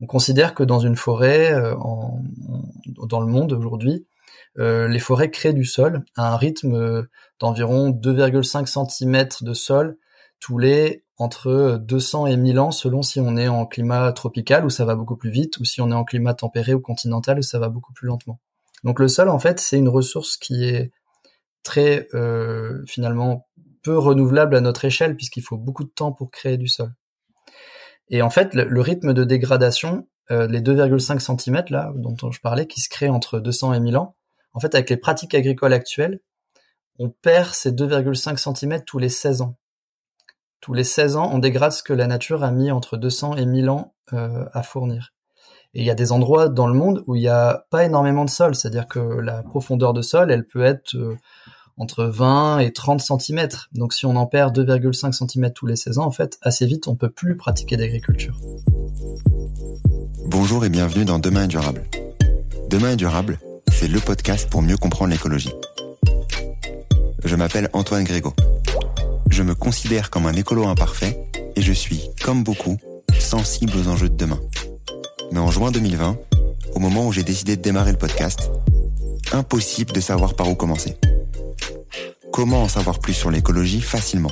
On considère que dans une forêt, dans le monde aujourd'hui, les forêts créent du sol à un rythme d'environ 2,5 cm de sol tous les entre 200 et 1000 ans selon si on est en climat tropical où ça va beaucoup plus vite ou si on est en climat tempéré ou continental où ça va beaucoup plus lentement. Donc le sol en fait c'est une ressource qui est très euh, finalement peu renouvelable à notre échelle puisqu'il faut beaucoup de temps pour créer du sol. Et en fait le, rythme de dégradation, euh, les 2,5 cm là dont je parlais qui se créent entre 200 et 1000 ans, en fait avec les pratiques agricoles actuelles, on perd ces 2,5 cm tous les 16 ans. Tous les 16 ans, on dégrade ce que la nature a mis entre 200 et 1000 ans euh, à fournir. Et il y a des endroits dans le monde où il n'y a pas énormément de sol, c'est-à-dire que la profondeur de sol, elle peut être euh, entre 20 et 30 cm. Donc si on en perd 2,5 cm tous les 16 ans, en fait, assez vite, on peut plus pratiquer d'agriculture. Bonjour et bienvenue dans Demain est durable. Demain est durable, c'est le podcast pour mieux comprendre l'écologie. Je m'appelle Antoine Grégo je me considère comme un écolo imparfait et je suis, comme beaucoup, sensible aux enjeux de demain. Mais en juin 2020, au moment où j'ai décidé de démarrer le podcast, impossible de savoir par où commencer. Comment en savoir plus sur l'écologie facilement?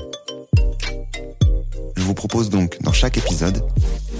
Je vous propose donc, dans chaque épisode,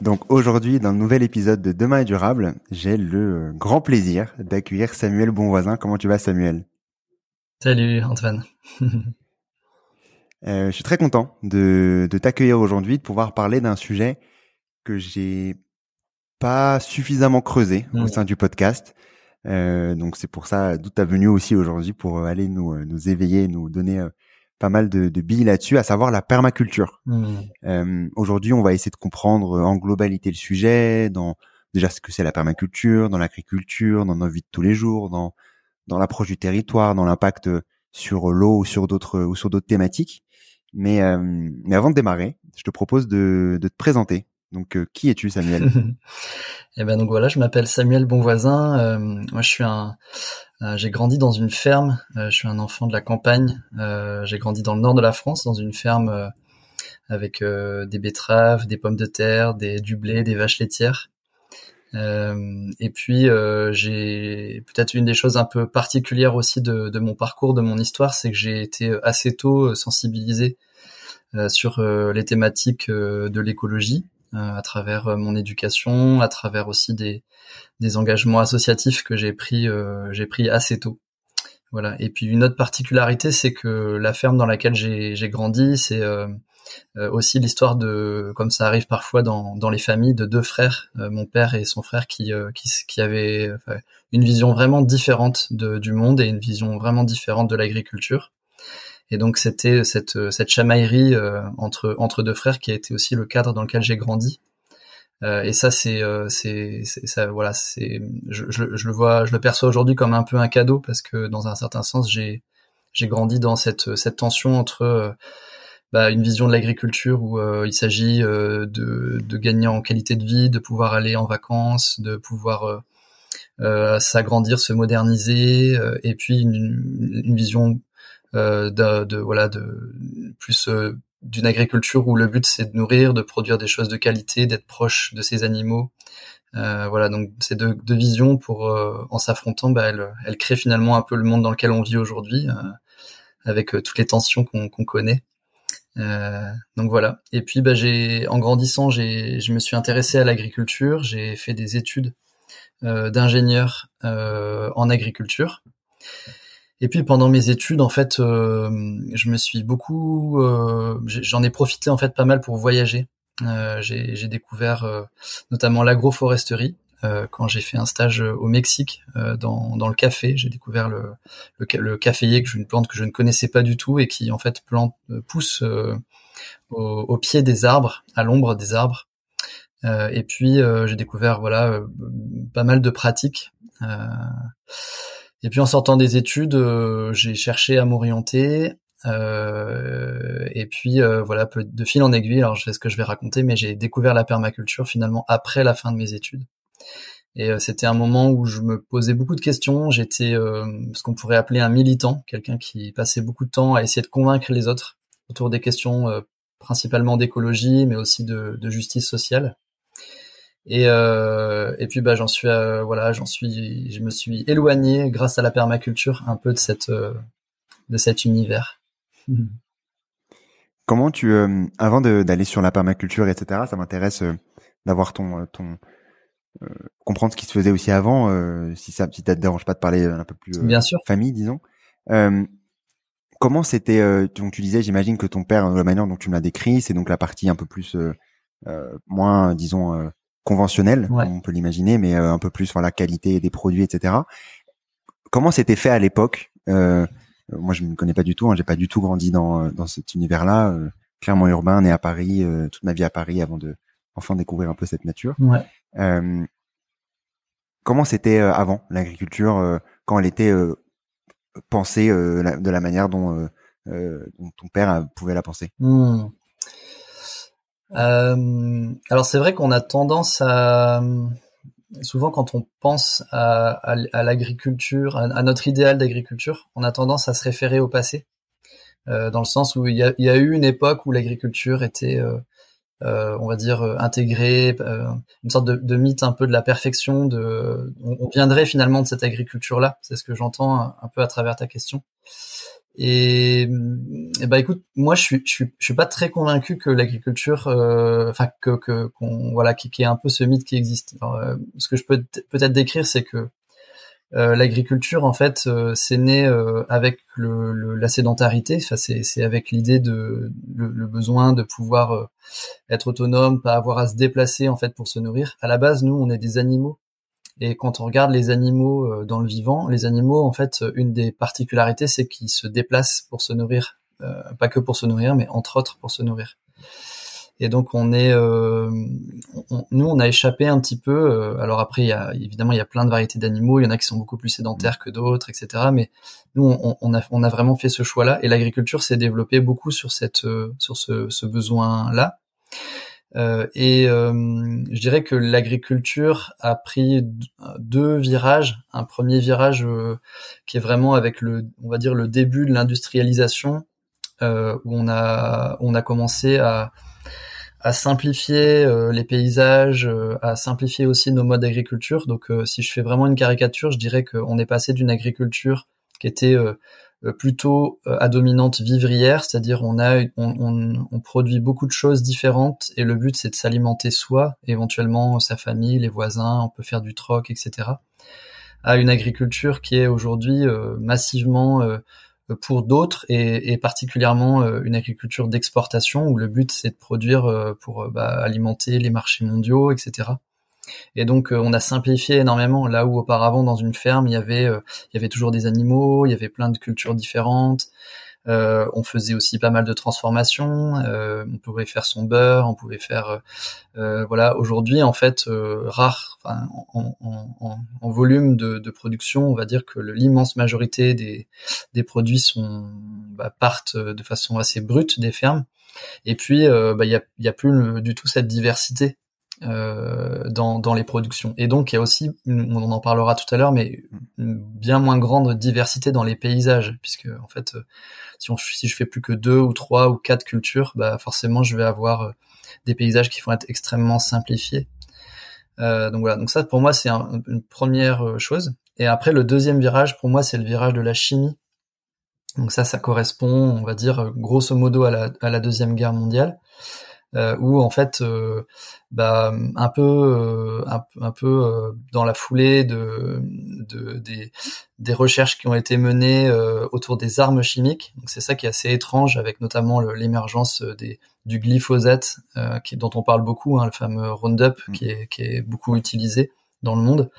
Donc aujourd'hui, dans le nouvel épisode de Demain est durable, j'ai le grand plaisir d'accueillir Samuel Bonvoisin. Comment tu vas Samuel? Salut Antoine. Euh, je suis très content de, de t'accueillir aujourd'hui, de pouvoir parler d'un sujet que j'ai pas suffisamment creusé au sein du podcast. Euh, donc c'est pour ça d'où ta venue aussi aujourd'hui pour aller nous, euh, nous éveiller, nous donner pas mal de, de billes là-dessus, à savoir la permaculture. Mmh. Euh, aujourd'hui, on va essayer de comprendre en globalité le sujet, dans déjà ce que c'est la permaculture, dans l'agriculture, dans nos vies de tous les jours, dans dans l'approche du territoire, dans l'impact sur l'eau ou sur d'autres ou sur d'autres thématiques. Mais, euh, mais avant de démarrer, je te propose de, de te présenter. Donc, euh, qui es-tu, Samuel? Eh ben donc voilà, je m'appelle Samuel Bonvoisin. Euh, moi, je suis un, j'ai grandi dans une ferme. je suis un enfant de la campagne. j'ai grandi dans le nord de la France, dans une ferme avec des betteraves, des pommes de terre, des du blé, des vaches laitières. Euh, et puis euh, j'ai peut-être une des choses un peu particulières aussi de, mon parcours, de mon histoire, c'est que j'ai été assez tôt euh, sensibilisé sur les thématiques de l'écologie à travers mon éducation, à travers aussi des, des engagements associatifs que j'ai pris j'ai pris assez tôt. Voilà. Et puis une autre particularité, c'est que la ferme dans laquelle j'ai grandi, c'est euh, aussi l'histoire de, comme ça arrive parfois dans, dans les familles, de deux frères, euh, mon père et son frère, qui, euh, qui, qui avaient une vision vraiment différente de, du monde et une vision vraiment différente de l'agriculture. Et donc c'était cette, cette chamaillerie entre, entre deux frères qui a été aussi le cadre dans lequel j'ai grandi. et ça c'est c'est ça voilà c'est je, je, je, le vois je le perçois aujourd'hui comme un peu un cadeau parce que dans un certain sens j'ai j'ai grandi dans cette cette tension entre bah, une vision de l'agriculture où euh, il s'agit euh, de, de, gagner en qualité de vie, de pouvoir aller en vacances, de pouvoir euh, s'agrandir, se moderniser, et puis une, une vision de, de, voilà de plus d'une agriculture où le but c'est de nourrir, de produire des choses de qualité, d'être proche de ces animaux. Euh, voilà, donc ces deux, visions, pour en s'affrontant, bah, elles, elles, créent finalement un peu le monde dans lequel on vit aujourd'hui, avec toutes les tensions qu'on connaît. Euh, donc voilà. Et puis bah, j'ai, en grandissant, j'ai, je me suis intéressé à l'agriculture. J'ai fait des études d'ingénieur en agriculture. Et puis pendant mes études, en fait, je me suis beaucoup, j'en ai profité en fait pas mal pour voyager. j'ai découvert notamment l'agroforesterie, euh, quand j'ai fait un stage au Mexique euh, dans, dans le café. J'ai découvert le, le, caféier, que je, une plante que je ne connaissais pas du tout et qui en fait plante, euh, pousse au, au, pied des arbres, à l'ombre des arbres. et puis j'ai découvert voilà pas mal de pratiques. Et puis en sortant des études, j'ai cherché à m'orienter. Euh, et puis voilà, de fil en aiguille, alors je sais ce que je vais raconter, mais j'ai découvert la permaculture finalement après la fin de mes études. Et euh, c'était un moment où je me posais beaucoup de questions. J'étais euh, ce qu'on pourrait appeler un militant, quelqu'un qui passait beaucoup de temps à essayer de convaincre les autres autour des questions euh, principalement d'écologie, mais aussi de, de, justice sociale. Et, euh, et puis bah j'en suis voilà j'en suis je me suis éloigné grâce à la permaculture un peu de cette de cet univers. Comment tu avant d'aller sur la permaculture etc ça m'intéresse d'avoir ton ton euh, comprendre ce qui se faisait aussi avant, euh, si ça, si ça te dérange pas de parler un peu plus euh, Bien sûr. famille, disons. comment c'était Donc tu disais, j'imagine que ton père, la manière dont tu me l'as décrit, c'est donc la partie un peu plus moins, disons, conventionnelle, on peut l'imaginer, mais un peu plus la qualité des produits, etc. Comment c'était fait à l'époque Moi, je ne me connais pas du tout. Hein, J'ai pas du tout grandi dans dans cet univers-là. clairement urbain, né à Paris, toute ma vie à Paris avant de enfin découvrir un peu cette nature. Ouais. Euh, comment c'était euh, avant l'agriculture, euh, quand elle était pensée de la manière dont, ton père pouvait la penser? Hmm. alors c'est vrai qu'on a tendance à souvent quand on pense à, l'agriculture, à, notre idéal d'agriculture, on a tendance à se référer au passé, dans le sens où il y a, eu une époque où l'agriculture était euh, on va dire euh, intégré, euh, une sorte de, mythe un peu de la perfection. De, on, viendrait finalement de cette agriculture-là. C'est ce que j'entends un, peu à travers ta question. Et, et bah écoute, moi je suis je suis je suis pas très convaincu que l'agriculture, enfin que que qu'on voilà qui, qui est un peu ce mythe qui existe. ce que je peux peut-être décrire, c'est que euh, l'agriculture, en fait, euh, c'est né euh, avec le, la sédentarité. Enfin, c'est avec l'idée de le, besoin de pouvoir être autonome, pas avoir à se déplacer en fait pour se nourrir. À la base, nous, on est des animaux. Et quand on regarde les animaux dans le vivant, les animaux, en fait, une des particularités, c'est qu'ils se déplacent pour se nourrir. pas que pour se nourrir, mais entre autres pour se nourrir. Et donc on est, euh, nous on a échappé un petit peu. Euh, alors après, il y a, évidemment il y a plein de variétés d'animaux. Il y en a qui sont beaucoup plus sédentaires que d'autres, etc. Mais nous on, on, a, on a vraiment fait ce choix-là. Et l'agriculture s'est développée beaucoup sur cette, euh, sur ce, ce besoin-là. Euh, et euh, je dirais que l'agriculture a pris deux virages. Un premier virage qui est vraiment avec le, on va dire le début de l'industrialisation, où on a, on a commencé à à simplifier euh, les paysages, euh, à simplifier aussi nos modes d'agriculture. Donc, euh, si je fais vraiment une caricature, je dirais qu'on est passé d'une agriculture qui était plutôt à dominante vivrière, c'est-à-dire on a on, produit beaucoup de choses différentes et le but c'est de s'alimenter soi, éventuellement sa famille, les voisins, on peut faire du troc, etc. À une agriculture qui est aujourd'hui massivement pour d'autres et, particulièrement euh, une agriculture d'exportation où le but c'est de produire euh, pour euh, bah, alimenter les marchés mondiaux, etc. Et donc on a simplifié énormément là où auparavant dans une ferme il y avait il y avait toujours des animaux, il y avait plein de cultures différentes. Euh, on faisait aussi pas mal de transformations. Euh, on pouvait faire son beurre, on pouvait faire euh, voilà. Aujourd'hui, en fait, rare, enfin, en, volume de, production, on va dire que l'immense majorité des, des produits sont bah, partent de façon assez brute des fermes. Et puis, bah, il y, a, y a plus du tout cette diversité euh, dans, dans, les productions. Et donc il y a aussi, on en parlera tout à l'heure, mais bien moins grande diversité dans les paysages, puisque en fait, euh, si, on, si je fais plus que deux ou trois ou quatre cultures, bah forcément je vais avoir euh, des paysages qui vont être extrêmement simplifiés. Euh, donc voilà, donc ça pour moi c'est une première chose. Et après le deuxième virage pour moi c'est le virage de la chimie. Donc ça, ça correspond, on va dire grosso modo à la, à la deuxième guerre mondiale. Euh, où en fait, euh, bah, un peu, euh, un, peu dans la foulée de, de des, des, recherches qui ont été menées autour des armes chimiques. Donc c'est ça qui est assez étrange, avec notamment l'émergence des du glyphosate, qui, dont on parle beaucoup, hein, le fameux Roundup, mm. qui est, qui est beaucoup utilisé dans le monde.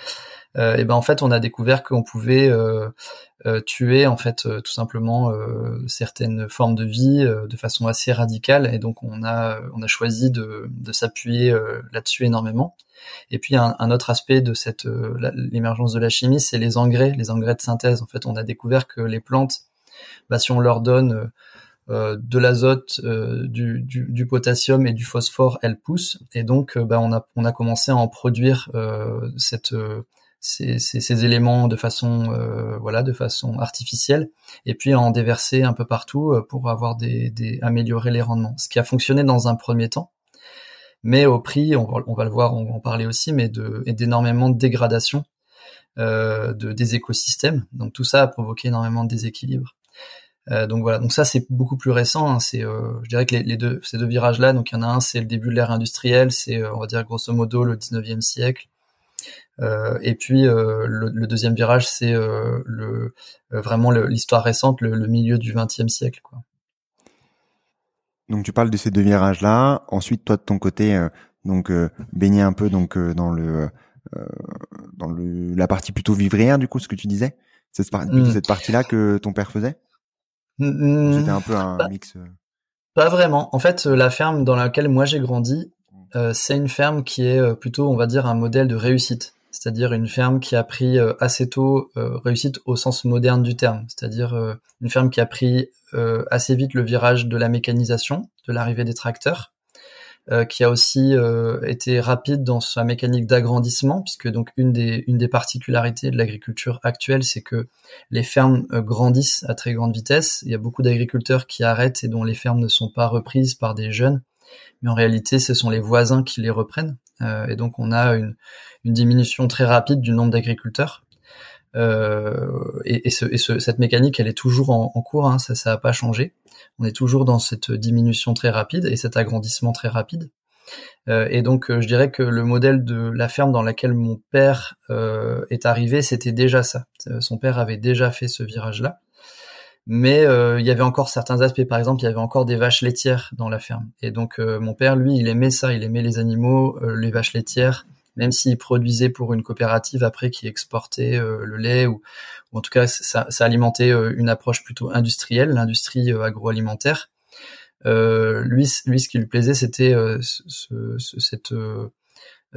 et ben en fait, on a découvert qu'on pouvait euh, tuer en fait euh, tout simplement euh, certaines formes de vie de façon assez radicale et donc on a on a choisi de, de s'appuyer là-dessus énormément. Et puis un, un, autre aspect de cette l'émergence de la chimie, c'est les engrais, les engrais de synthèse. En fait, on a découvert que les plantes, bah, si on leur donne euh, de l'azote, euh, du, potassium et du phosphore, elles poussent. Et donc, bah, on, a, commencé à en produire ces, éléments de façon euh, voilà de façon artificielle et puis en déverser un peu partout euh, pour avoir des, des, améliorer les rendements. Ce qui a fonctionné dans un premier temps mais au prix on va, le voir on va en parler aussi mais d'énormément de dégradation euh, de des écosystèmes. Donc tout ça a provoqué énormément de déséquilibre euh, donc voilà donc ça c'est beaucoup plus récent hein, c'est euh, je dirais que les, les, deux ces deux virages là donc il y en a un c'est le début de l'ère industrielle c'est on va dire grosso modo le 19e siècle euh, et puis euh, le, deuxième virage, c'est euh, le vraiment l'histoire récente, le, milieu du XXe siècle. Quoi. Donc tu parles de ces deux virages-là. Ensuite, toi de ton côté, donc baigner un peu donc dans le dans le la partie plutôt vivrière du coup, ce que tu disais. C'est mmh. cette partie-là que ton père faisait? Mmh, C'était un peu un mix. Pas vraiment. En fait, la ferme dans laquelle moi j'ai grandi, mmh. c'est une ferme qui est plutôt, on va dire, un modèle de réussite c'est-à-dire une ferme qui a pris euh, assez tôt euh, réussite au sens moderne du terme, c'est-à-dire euh, une ferme qui a pris assez vite le virage de la mécanisation, de l'arrivée des tracteurs, qui a aussi été rapide dans sa mécanique d'agrandissement, puisque donc une des, une des particularités de l'agriculture actuelle, c'est que les fermes grandissent à très grande vitesse. Il y a beaucoup d'agriculteurs qui arrêtent et dont les fermes ne sont pas reprises par des jeunes, mais en réalité, ce sont les voisins qui les reprennent. et donc on a une, une diminution très rapide du nombre d'agriculteurs. Euh, et, et, ce, et ce, cette mécanique, elle est toujours en, en cours, hein, ça n'a pas changé. On est toujours dans cette diminution très rapide et cet agrandissement très rapide. Euh, et donc, euh, je dirais que le modèle de la ferme dans laquelle mon père euh, est arrivé, c'était déjà ça. Euh, son père avait déjà fait ce virage-là. Mais il y avait encore certains aspects. Par exemple, il y avait encore des vaches laitières dans la ferme. Et donc, mon père, lui, il aimait ça. Il aimait les animaux, les vaches laitières, même s'ils produisaient pour une coopérative après qui exportait euh, le lait ou, en tout cas ça, alimentait euh, une approche plutôt industrielle, l'industrie euh, agroalimentaire. lui, lui, ce qui lui plaisait, c'était ce, ce, cette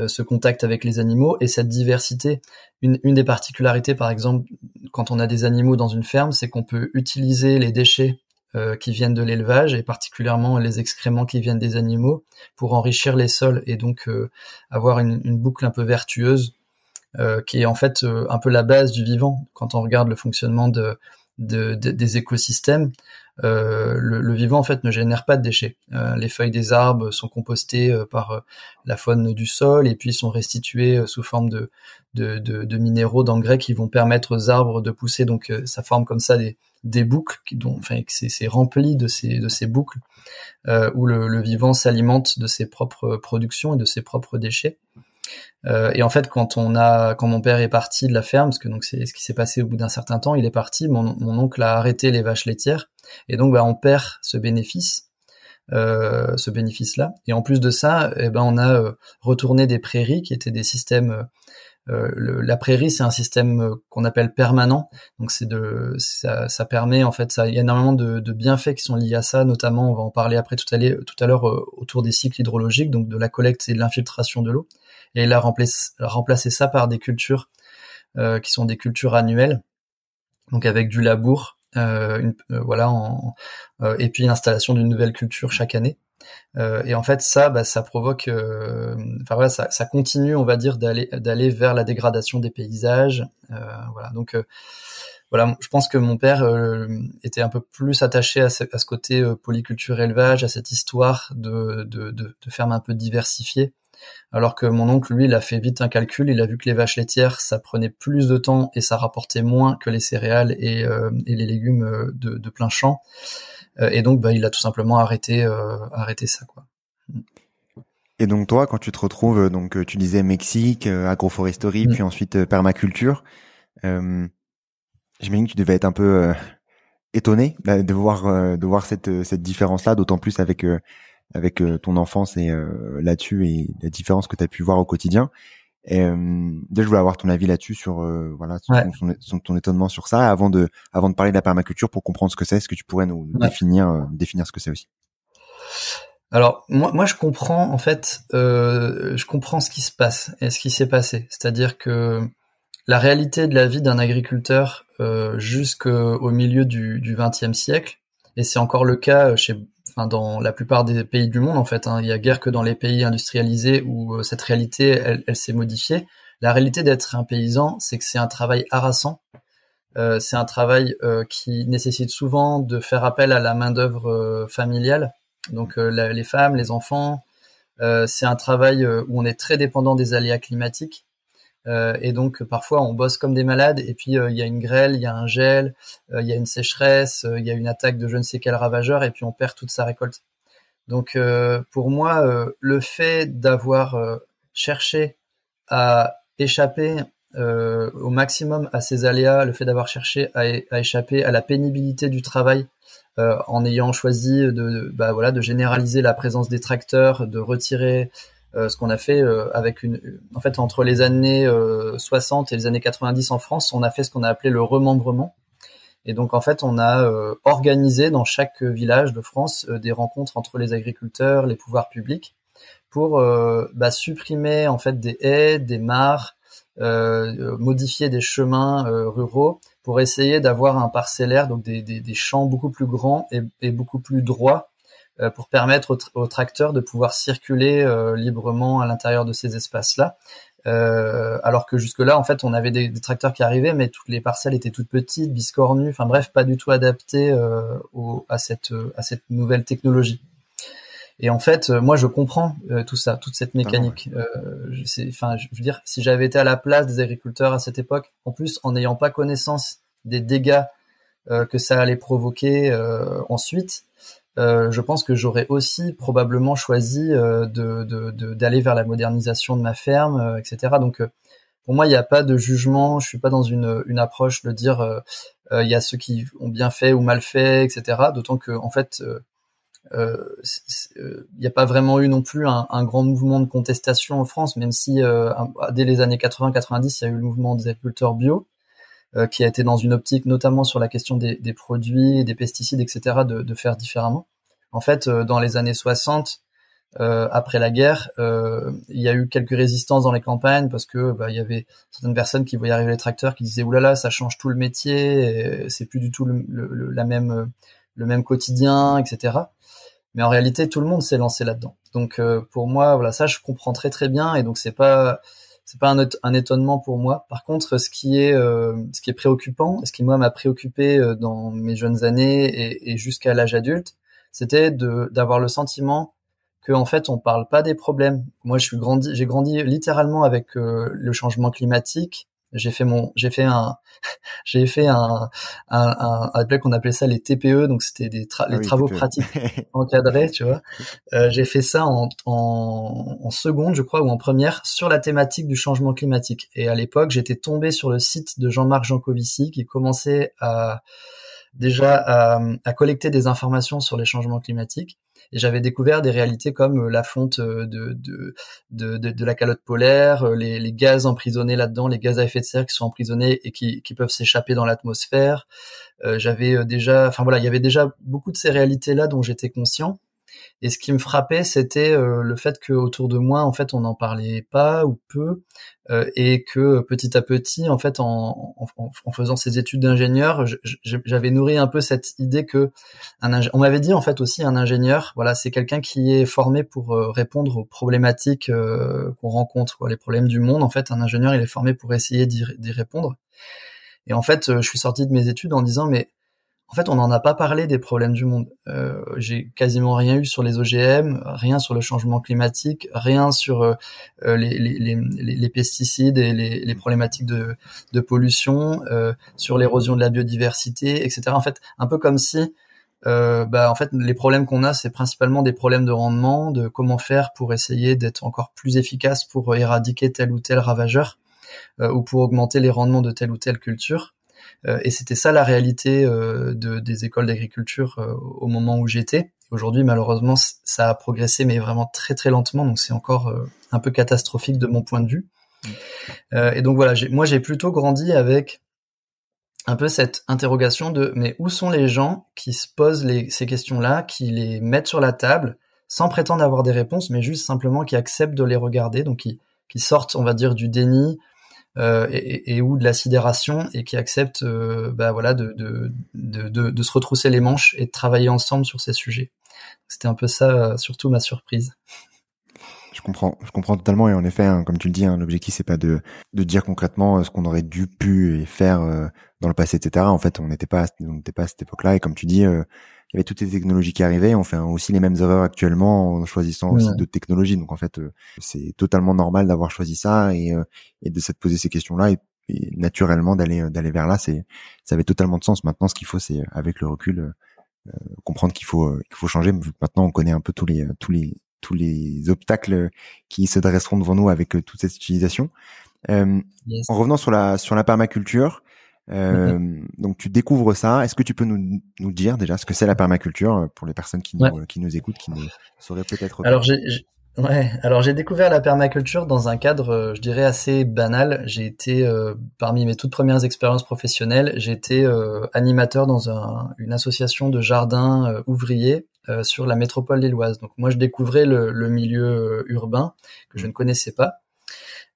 ce contact avec les animaux et cette diversité. Une, des particularités, par exemple, quand on a des animaux dans une ferme, c'est qu'on peut utiliser les déchets euh, qui viennent de l'élevage et particulièrement les excréments qui viennent des animaux pour enrichir les sols et donc euh, avoir une, boucle un peu vertueuse euh, qui est en fait un peu la base du vivant quand on regarde le fonctionnement de, des écosystèmes. le, vivant en fait ne génère pas de déchets. les feuilles des arbres sont compostées par la faune du sol et puis sont restituées sous forme de, de, de minéraux, d'engrais qui vont permettre aux arbres de pousser. Donc ça forme comme ça des, des boucles, qui, dont, enfin, c'est rempli de ces, de ces boucles euh, où le, vivant s'alimente de ses propres productions et de ses propres déchets. Euh, et en fait, quand on a, quand mon père est parti de la ferme, parce que donc c'est ce qui s'est passé au bout d'un certain temps, il est parti. Mon, oncle a arrêté les vaches laitières, et donc bah, on perd ce bénéfice, euh, ce bénéfice-là. Et en plus de ça, eh ben on a retourné des prairies qui étaient des systèmes euh, la prairie, c'est un système euh, qu'on appelle permanent. Donc c'est de, ça, ça, permet en fait, il y a énormément de, de, bienfaits qui sont liés à ça. Notamment, on va en parler après tout à l'heure, euh, autour des cycles hydrologiques, donc de la collecte et de l'infiltration de l'eau. Et remplacé, remplacé ça par des cultures qui sont des cultures annuelles, donc avec du labour, voilà, et puis l'installation d'une nouvelle culture chaque année. Euh, et en fait, ça, bah, ça provoque, euh, enfin voilà, ça, ça, continue, on va dire, d'aller d'aller vers la dégradation des paysages. Euh, voilà, donc voilà, je pense que mon père était un peu plus attaché à ce, à ce côté polyculture élevage, à cette histoire de, de, de, de ferme un peu diversifiée. Alors que mon oncle, lui, il a fait vite un calcul, il a vu que les vaches laitières, ça prenait plus de temps et ça rapportait moins que les céréales et, et les légumes de, de plein champ. Euh, et donc, bah, il a tout simplement arrêté, euh, arrêté ça, quoi. Et donc toi, quand tu te retrouves, donc tu disais Mexique, agroforesterie, mm. puis ensuite permaculture, euh, j'imagine que tu devais être un peu étonné bah, de voir de voir cette cette différence là, d'autant plus avec avec ton enfance et là-dessus et la différence que tu as pu voir au quotidien. Et, euh, déjà, je voulais avoir ton avis là-dessus sur euh, voilà ton, ton, étonnement sur ça avant de avant de parler de la permaculture pour comprendre ce que c'est. Est-ce que tu pourrais nous définir euh, définir ce que c'est aussi Alors moi moi je comprends en fait euh, je comprends ce qui se passe et ce qui s'est passé. C'est-à-dire que la réalité de la vie d'un agriculteur euh, jusqu'au milieu du XXe siècle et c'est encore le cas chez dans la plupart des pays du monde en fait. Hein. Il y a guère que dans les pays industrialisés où euh, cette réalité, elle, s'est modifiée. La réalité d'être un paysan, c'est que c'est un travail harassant. Euh, c'est un travail euh, qui nécessite souvent de faire appel à la main d'œuvre familiale, donc les femmes, les enfants. c'est un travail où on est très dépendant des aléas climatiques. Euh, et donc parfois on bosse comme des malades et puis euh, il y a une grêle, il y a un gel, euh, il y a une sécheresse, il y a une attaque de je ne sais quel ravageur et puis on perd toute sa récolte. Donc pour moi, le fait d'avoir cherché à échapper au maximum à ces aléas, le fait d'avoir cherché à, échapper à la pénibilité du travail en ayant choisi de, bah, voilà, de généraliser la présence des tracteurs, de retirer ce qu'on a fait euh, avec une, en fait, entre les années 60 euh, et les années 90 en France, on a fait ce qu'on a appelé le remembrement. Et donc en fait, on a organisé dans chaque village de France des rencontres entre les agriculteurs, les pouvoirs publics, pour bah, supprimer en fait des haies, des mares, modifier des chemins ruraux pour essayer d'avoir un parcellaire, donc des, champs beaucoup plus grands et, beaucoup plus droits euh, pour permettre aux, tracteurs de pouvoir circuler euh, librement à l'intérieur de ces espaces-là. Euh, alors que jusque-là, en fait, on avait des, tracteurs qui arrivaient, mais toutes les parcelles étaient toutes petites, biscornues, enfin bref, pas du tout adaptées à cette à cette nouvelle technologie. Et en fait, moi, je comprends tout ça, toute cette mécanique. Enfin, je veux dire, si j'avais été à la place des agriculteurs à cette époque, en plus, en n'ayant pas connaissance des dégâts que ça allait provoquer ensuite, euh, je pense que j'aurais aussi probablement choisi euh, d'aller vers la modernisation de ma ferme, euh, etc. Donc pour moi, il n'y a pas de jugement. Je suis pas dans une, une approche de dire il y a ceux qui ont bien fait ou mal fait, etc. D'autant que en fait, il n'y a pas vraiment eu non plus un, un, grand mouvement de contestation en France, même si dès les années 80-90, il y a eu le mouvement des agriculteurs bio. Euh, qui a été dans une optique notamment sur la question des, produits, des pesticides, etc., de, faire différemment. En fait, euh, dans les années 60, euh, après la guerre, il y a eu quelques résistances dans les campagnes parce que bah, il y avait certaines personnes qui voyaient arriver les tracteurs qui disaient oulala ça change tout le métier, c'est plus du tout le, le, la même le même quotidien, etc. Mais en réalité, tout le monde s'est lancé là-dedans. Donc pour moi, voilà ça je comprends très très bien et donc c'est pas c'est pas un, étonnement pour moi. Par contre, ce qui est euh, préoccupant, ce qui moi m'a préoccupé euh, dans mes jeunes années et, jusqu'à l'âge adulte, c'était d'avoir le sentiment que en fait on parle pas des problèmes. Moi, je suis grandi, j'ai grandi littéralement avec euh, le changement climatique, j'ai fait mon, j'ai fait un, j'ai fait un, un, un, qu'on appelait ça les TPE, donc c'était des ah les travaux e. pratiques encadrés, tu vois. Euh, j'ai fait ça en, en, en, seconde, je crois, ou en première, sur la thématique du changement climatique. Et à l'époque, j'étais tombé sur le site de Jean-Marc Jancovici qui commençait à déjà à, à collecter des informations sur les changements climatiques et j'avais découvert des réalités comme euh, la fonte euh, de, de, de, de, la calotte polaire, euh, les, les gaz emprisonnés là-dedans, les gaz à effet de serre qui sont emprisonnés et qui, qui peuvent s'échapper dans l'atmosphère. j'avais déjà, enfin voilà, il y avait déjà beaucoup de ces réalités-là dont j'étais conscient. Et ce qui me frappait, c'était euh, le fait que autour de moi, en fait, on n'en parlait pas ou peu, euh, et que petit à petit, en fait, en, faisant ces études d'ingénieur, j'avais nourri un peu cette idée que on m'avait dit en fait aussi un ingénieur, voilà, c'est quelqu'un qui est formé pour euh, répondre aux problématiques qu'on rencontre, quoi, les problèmes du monde. En fait, un ingénieur, il est formé pour essayer d'y répondre. Et en fait, je suis sorti de mes études en disant mais en fait, on n'en a pas parlé des problèmes du monde. Euh, J'ai quasiment rien eu sur les OGM, rien sur le changement climatique, rien sur euh, euh, les, pesticides et les, problématiques de, pollution, sur l'érosion de la biodiversité, etc. En fait, un peu comme si bah, en fait, les problèmes qu'on a, c'est principalement des problèmes de rendement, de comment faire pour essayer d'être encore plus efficace pour éradiquer tel ou tel ravageur ou pour augmenter les rendements de telle ou telle culture. Et c'était ça la réalité de, des écoles d'agriculture au moment où j'étais. Aujourd'hui, malheureusement, ça a progressé, mais vraiment très très lentement, donc c'est encore un peu catastrophique de mon point de vue. Euh, et donc voilà, moi j'ai plutôt grandi avec un peu cette interrogation de mais où sont les gens qui se posent les, ces questions-là, qui les mettent sur la table sans prétendre avoir des réponses, mais juste simplement qui acceptent de les regarder, donc qui, qui sortent, on va dire, du déni euh, et, ou de la sidération et qui acceptent, euh, bah voilà, de, de, de, de, se retrousser les manches et de travailler ensemble sur ces sujets. C'était un peu ça, surtout ma surprise. Je comprends, je comprends totalement et en effet, hein, comme tu le dis, hein, l'objectif c'est pas de de dire concrètement euh, ce qu'on aurait dû pu faire dans le passé, etc. En fait, on n'était pas on n'était pas à cette époque-là et comme tu dis, il y avait toutes les technologies qui arrivaient. On fait aussi les mêmes erreurs actuellement en choisissant aussi d'autres technologies. Donc en fait, c'est totalement normal d'avoir choisi ça et et de se poser ces questions-là et, naturellement d'aller d'aller vers là. C'est ça avait totalement de sens. Maintenant, ce qu'il faut, c'est avec le recul comprendre qu'il faut qu'il faut changer. Maintenant, on connaît un peu tous les tous les tous les obstacles qui se dresseront devant nous avec euh, toute cette utilisation. Euh, En revenant sur la sur la permaculture, euh, donc tu découvres ça. Est-ce que tu peux nous, nous dire déjà ce que c'est la permaculture euh, pour les personnes qui nous, qui nous écoutent, qui ne sauraient peut-être Alors j'ai Ouais, alors j'ai découvert la permaculture dans un cadre, je dirais, assez banal. J'ai été, parmi mes toutes premières expériences professionnelles, j'ai été animateur dans un, une association de jardins ouvriers euh, sur la métropole lilloise. Donc moi je découvrais le, le milieu euh, urbain que je ne connaissais pas.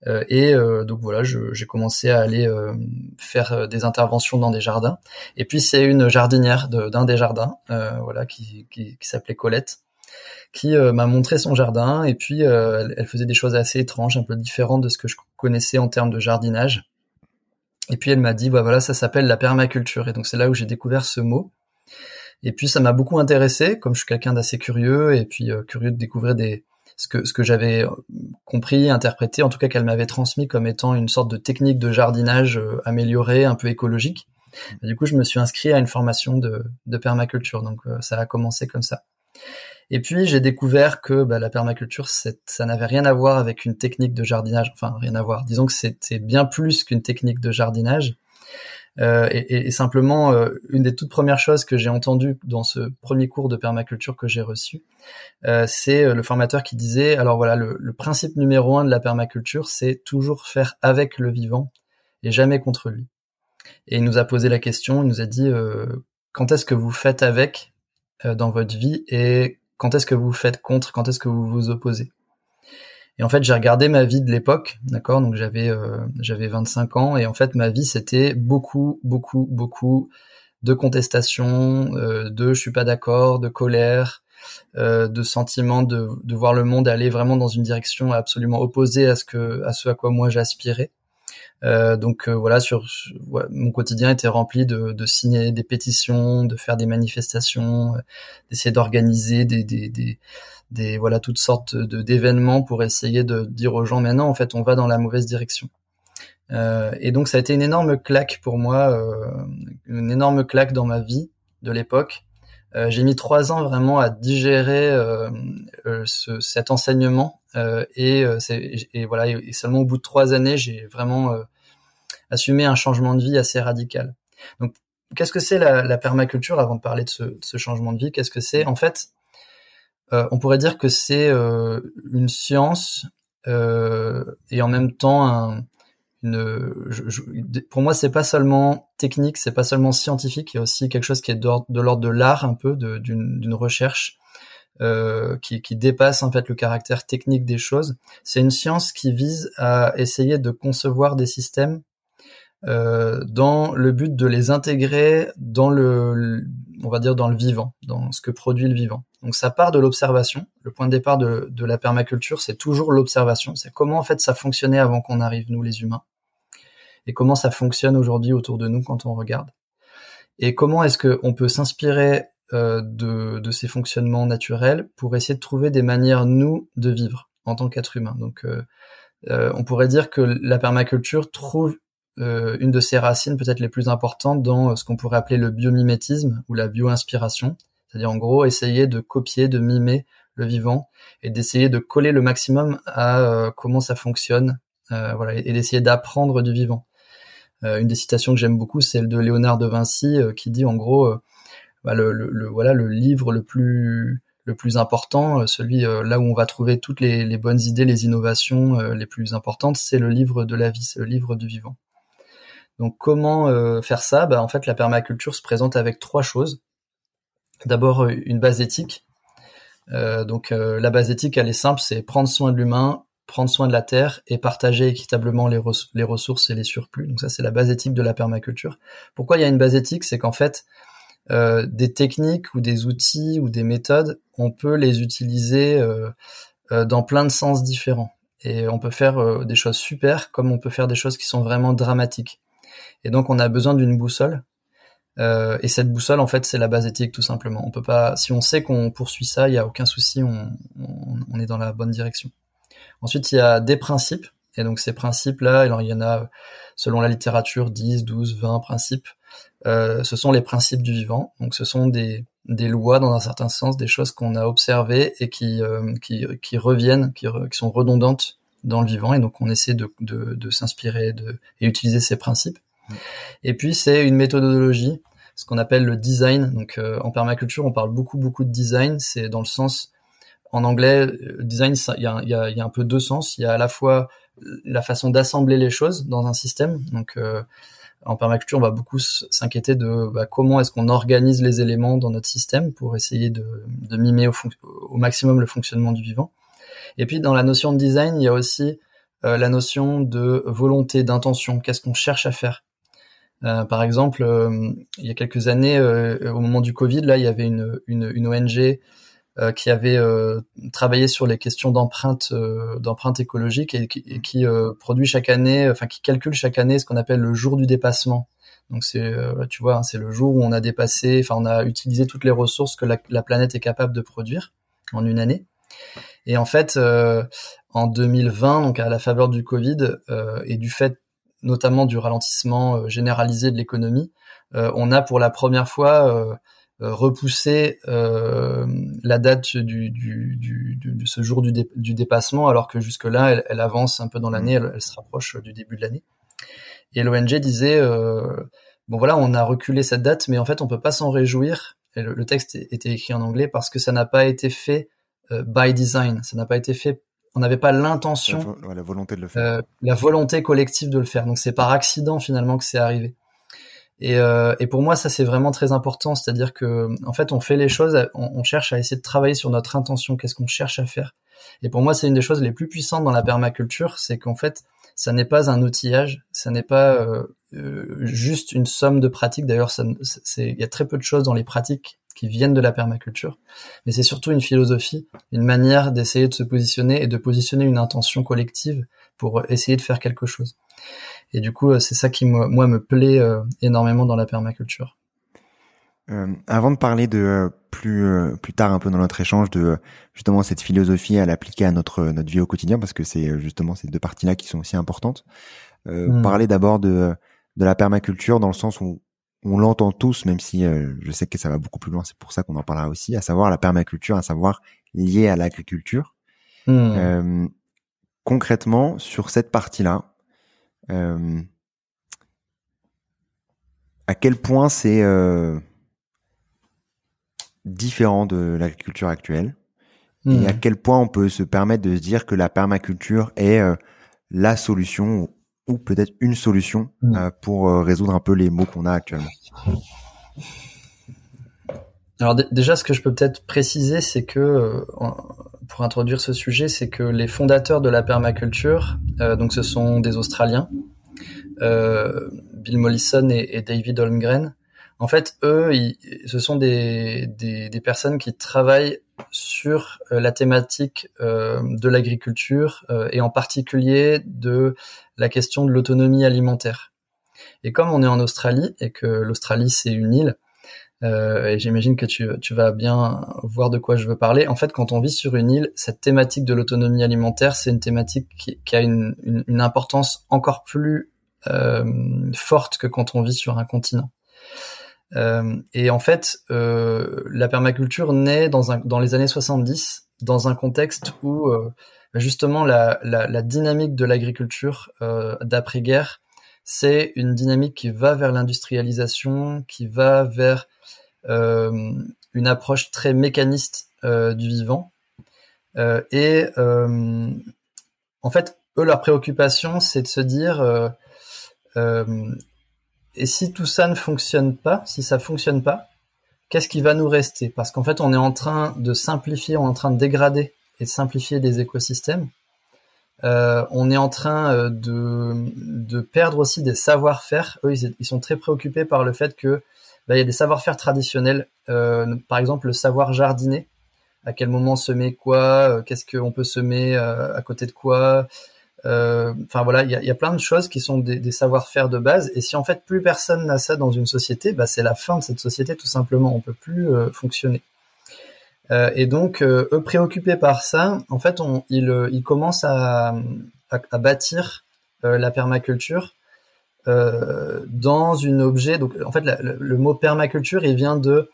Euh, et donc voilà, j'ai commencé à aller faire des interventions dans des jardins. Et puis c'est une jardinière d'un des jardins, voilà, qui, qui, qui s'appelait Colette, qui m'a montré son jardin. Et puis elle, elle, faisait des choses assez étranges, un peu différentes de ce que je connaissais en termes de jardinage. Et puis elle m'a dit, bah voilà, ça s'appelle la permaculture. Et donc c'est là où j'ai découvert ce mot. Et puis ça m'a beaucoup intéressé, comme je suis quelqu'un d'assez curieux et puis euh, curieux de découvrir des ce que ce que j'avais euh, compris, interprété, en tout cas qu'elle m'avait transmis comme étant une sorte de technique de jardinage euh, améliorée, un peu écologique. du coup, je me suis inscrit à une formation de, de permaculture, donc ça a commencé comme ça. Et puis j'ai découvert que bah, la permaculture, ça n'avait rien à voir avec une technique de jardinage, enfin rien à voir. Disons que c'était bien plus qu'une technique de jardinage. Euh, et, simplement, euh, une des toutes premières choses que j'ai entendues dans ce premier cours de permaculture que j'ai reçu, euh, c'est le formateur qui disait, alors voilà, le, le, principe numéro un de la permaculture, c'est toujours faire avec le vivant et jamais contre lui. Et il nous a posé la question, il nous a dit, quand est-ce que vous faites avec dans votre vie et quand est-ce que vous faites contre, quand est-ce que vous vous opposez? Et en fait, j'ai regardé ma vie de l'époque, d'accord? Donc j'avais euh, j'avais 25 ans et en fait ma vie c'était beaucoup beaucoup beaucoup de contestation, euh, de je suis pas d'accord, de colère, euh, de sentiment de, de voir le monde aller vraiment dans une direction absolument opposée à ce que à ce à quoi moi j'aspirais. Euh, donc euh, voilà, sur mon quotidien était rempli de, de, signer des pétitions, de faire des manifestations, d'essayer d'organiser des, des, des, des voilà toutes sortes de d'événements pour essayer de dire aux gens maintenant en fait on va dans la mauvaise direction. Euh, et donc ça a été une énorme claque pour moi, euh, une énorme claque dans ma vie de l'époque. Euh, j'ai mis trois ans vraiment à digérer euh, euh, ce, cet enseignement et, et, voilà et seulement au bout de trois années j'ai vraiment assumé un changement de vie assez radical. Donc qu'est-ce que c'est la, la, permaculture avant de parler de ce, de ce changement de vie? Qu'est-ce que c'est? En fait, euh, on pourrait dire que c'est euh, une science euh, et en même temps un, une, pour moi c'est pas seulement technique, c'est pas seulement scientifique, il y a aussi quelque chose qui est de l'ordre de l'art un peu, d'une recherche euh, qui, qui, dépasse en fait le caractère technique des choses. C'est une science qui vise à essayer de concevoir des systèmes euh, dans le but de les intégrer dans le, on va dire dans le vivant, dans ce que produit le vivant. Donc ça part de l'observation. Le point de départ de, de la permaculture, c'est toujours l'observation. C'est comment en fait ça fonctionnait avant qu'on arrive nous les humains, et comment ça fonctionne aujourd'hui autour de nous quand on regarde. Et comment est-ce qu'on peut s'inspirer euh, de, de, ces fonctionnements naturels pour essayer de trouver des manières nous de vivre en tant qu'être humain. Donc euh, euh, on pourrait dire que la permaculture trouve une de ses racines peut-être les plus importantes dans euh, ce qu'on pourrait appeler le biomimétisme ou la bio-inspiration. C'est-à-dire en gros essayer de copier, de mimer le vivant et d'essayer de coller le maximum à comment ça fonctionne, voilà, et d'essayer d'apprendre du vivant. une des citations que j'aime beaucoup, c'est celle de Léonard de Vinci qui dit en gros bah, le, le, voilà le livre le plus le plus important, euh, celui euh, là où on va trouver toutes les, bonnes idées, les innovations euh, les plus importantes, c'est le livre de la vie, le livre du vivant. Donc comment faire ça? Bah, En fait, la permaculture se présente avec trois choses. D'abord, une base éthique. donc la base éthique, elle est simple, c'est prendre soin de l'humain, prendre soin de la terre et partager équitablement les, les ressources et les surplus. Donc ça, c'est la base éthique de la permaculture. Pourquoi il y a une base éthique? C'est qu'en fait, euh, des techniques ou des outils ou des méthodes, on peut les utiliser euh, euh, dans plein de sens différents. Et on peut faire des choses super comme on peut faire des choses qui sont vraiment dramatiques. Et donc on a besoin d'une boussole. et cette boussole, en fait, c'est la base éthique tout simplement. On peut pas, si on sait qu'on poursuit ça, il y a aucun souci, on, on, est dans la bonne direction. Ensuite, il y a des principes. Et donc ces principes-là, il y en a, selon la littérature, 10, 12, 20 principes. Euh, ce sont les principes du vivant. Donc ce sont des, des lois dans un certain sens, des choses qu'on a observées et qui, euh, qui, qui, reviennent, qui, qui, sont redondantes dans le vivant. Et donc on essaie de, de, de s'inspirer et utiliser ces principes. Et puis c'est une méthodologie, ce qu'on appelle le design. Donc euh, en permaculture, on parle beaucoup beaucoup de design. C'est dans le sens en anglais, design, il y a, y, y a, un peu deux sens. Il y a à la fois la façon d'assembler les choses dans un système. Donc euh, en permaculture, on va beaucoup s'inquiéter de bah, comment est-ce qu'on organise les éléments dans notre système pour essayer de, de mimer au, au, maximum le fonctionnement du vivant. Et puis dans la notion de design, il y a aussi euh, la notion de volonté, d'intention. Qu'est-ce qu'on cherche à faire? Euh, Par exemple, euh, il y a quelques années, euh, au moment du Covid, là, il y avait une, une, une ONG euh, qui avait euh, travaillé sur les questions d'empreinte d'empreinte écologique et qui, et qui produit chaque année, enfin qui calcule chaque année ce qu'on appelle le jour du dépassement. Donc c'est, tu vois, hein, c'est le jour où on a dépassé, enfin on a utilisé toutes les ressources que la, la, planète est capable de produire en une année. Et en fait, en 2020, donc à la faveur du Covid et du fait notamment du ralentissement généralisé de l'économie, on a pour la première fois euh, repousser euh, la date du, du, du, de ce jour du, dépassement, alors que jusque-là, elle, avance un peu dans l'année, elle, elle, se rapproche du début de l'année. Et l'ONG disait, euh, bon voilà, on a reculé cette date, mais en fait, on peut pas s'en réjouir. Et le, texte était écrit en anglais parce que ça n'a pas été fait euh, by design, ça n'a pas été fait on n'avait pas l'intention, la, la, volonté de le faire, euh, la volonté collective de le faire. Donc c'est par accident finalement que c'est arrivé. Et, euh, et, pour moi, ça c'est vraiment très important, c'est-à-dire que en fait, on fait les choses, on, on cherche à essayer de travailler sur notre intention, qu'est-ce qu'on cherche à faire? Et pour moi, c'est une des choses les plus puissantes dans la permaculture, c'est qu'en fait, ça n'est pas un outillage, ça n'est pas euh, euh juste une somme de pratiques. D'ailleurs, il y a très peu de choses dans les pratiques qui viennent de la permaculture, mais c'est surtout une philosophie, une manière d'essayer de se positionner et de positionner une intention collective pour essayer de faire quelque chose. Et du coup, euh, c'est ça qui, moi, me plaît euh, énormément dans la permaculture. Euh, avant de parler de plus plus tard un peu dans notre échange de justement cette philosophie à l'appliquer à notre notre vie au quotidien parce que c'est justement ces deux parties là qui sont aussi importantes. Hmm. Parler d'abord de de la permaculture dans le sens où on l'entend tous, même si je sais que ça va beaucoup plus loin, c'est pour ça qu'on en parlera aussi, à savoir la permaculture, à savoir liée à l'agriculture. Hmm. concrètement, sur cette partie-là, euh, à quel point c'est euh, différent de l'agriculture actuelle et à hmm. quel point on peut se permettre de se dire que la permaculture est euh, la solution ou peut-être une solution hmm. pour résoudre un peu les maux qu'on a actuellement. Alors déjà, ce que je peux peut-être préciser, c'est que pour introduire ce sujet, c'est que les fondateurs de la permaculture, euh, donc ce sont des Australiens, euh, Bill Mollison et, David Holmgren. En fait, eux, ce sont des, des, personnes qui travaillent sur euh, la thématique de l'agriculture et en particulier de la question de l'autonomie alimentaire. Et comme on est en Australie et que l'Australie c'est une île, euh, et j'imagine que tu, tu, vas bien voir de quoi je veux parler. En fait, quand on vit sur une île, cette thématique de l'autonomie alimentaire, c'est une thématique qui, qui a une, une, une, importance encore plus euh, forte que quand on vit sur un continent. Et en fait, la permaculture naît dans, les années 70 dans un contexte où justement la, dynamique de l'agriculture d'après-guerre, c'est une dynamique qui va vers l'industrialisation, qui va vers une approche très mécaniste du vivant. et en fait, eux, leur préoccupation, c'est de se dire, euh, euh, et si tout ça ne fonctionne pas, si ça fonctionne pas, qu'est-ce qui va nous rester? Parce qu'en fait, on est en train de simplifier, on est en train de dégrader et de simplifier des écosystèmes. Euh, on est en train de, de perdre aussi des savoir-faire. Eux, ils, sont très préoccupés par le fait que bah, il y a des savoir-faire traditionnels, par exemple le savoir jardiner. À quel moment semer quoi? Qu'est-ce qu'on peut semer à côté de quoi? euh, enfin voilà, il y a, plein de choses qui sont des, savoir-faire de base. Et si en fait plus personne n'a ça dans une société, bah, c'est la fin de cette société tout simplement. On peut plus euh, fonctionner. Euh, et donc, eux préoccupés par ça, en fait, ils, commencent à, bâtir la permaculture dans une objet. Donc, en fait, le, le, mot permaculture, il vient de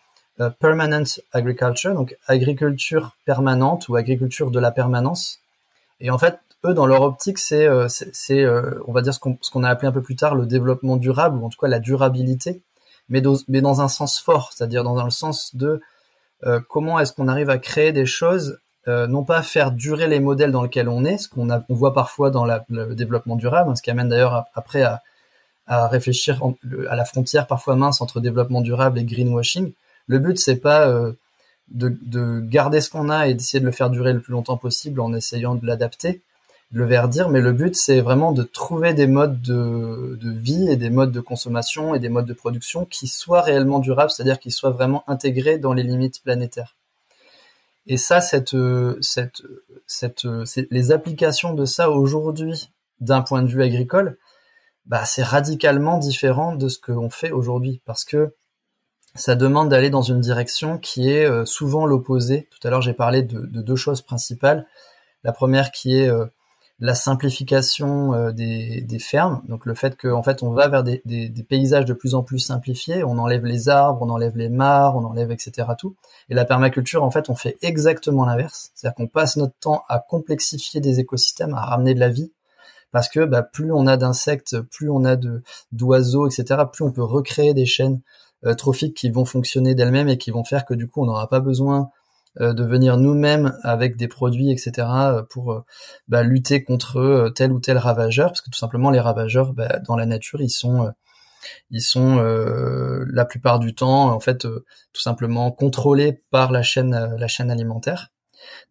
permanent agriculture, donc agriculture permanente ou agriculture de la permanence. Et en fait, dans leur optique, c'est, euh, c'est, euh, on va dire ce qu'on, a appelé un peu plus tard le développement durable, ou en tout cas la durabilité, mais dans, un sens fort, c'est-à-dire dans le sens de euh, comment est-ce qu'on arrive à créer des choses, non pas faire durer les modèles dans lesquels on est, ce qu'on voit parfois dans le développement durable, hein, ce qui amène d'ailleurs après à, réfléchir à la frontière parfois mince entre développement durable et greenwashing. Le but, c'est pas de, garder ce qu'on a et d'essayer de le faire durer le plus longtemps possible en essayant de l'adapter, le verdir, mais le but c'est vraiment de trouver des modes de, vie et des modes de consommation et des modes de production qui soient réellement durables, c'est-à-dire qui soient vraiment intégrés dans les limites planétaires. Et ça, cette, cette, cette, les applications de ça aujourd'hui, d'un point de vue agricole, bah, c'est radicalement différent de ce qu'on fait aujourd'hui, parce que ça demande d'aller dans une direction qui est euh, souvent l'opposé. Tout à l'heure, j'ai parlé de, de, deux choses principales. La première qui est euh, la simplification euh, des, fermes, donc le fait qu'en fait on va vers des, paysages de plus en plus simplifiés, on enlève les arbres, on enlève les mares, on enlève etc. tout. Et la permaculture en fait on fait exactement l'inverse, c'est-à-dire qu'on passe notre temps à complexifier des écosystèmes, à ramener de la vie, parce que bah, plus on a d'insectes, plus on a de d'oiseaux etc. Plus on peut recréer des chaînes euh, trophiques qui vont fonctionner d'elles-mêmes et qui vont faire que du coup on n'aura pas besoin de venir nous-mêmes avec des produits, etc., euh, pour euh, bah, lutter contre tel ou tel ravageur, parce que tout simplement les ravageurs, bah, dans la nature, ils sont ils sont la plupart du temps en fait tout simplement contrôlés par la chaîne la chaîne alimentaire.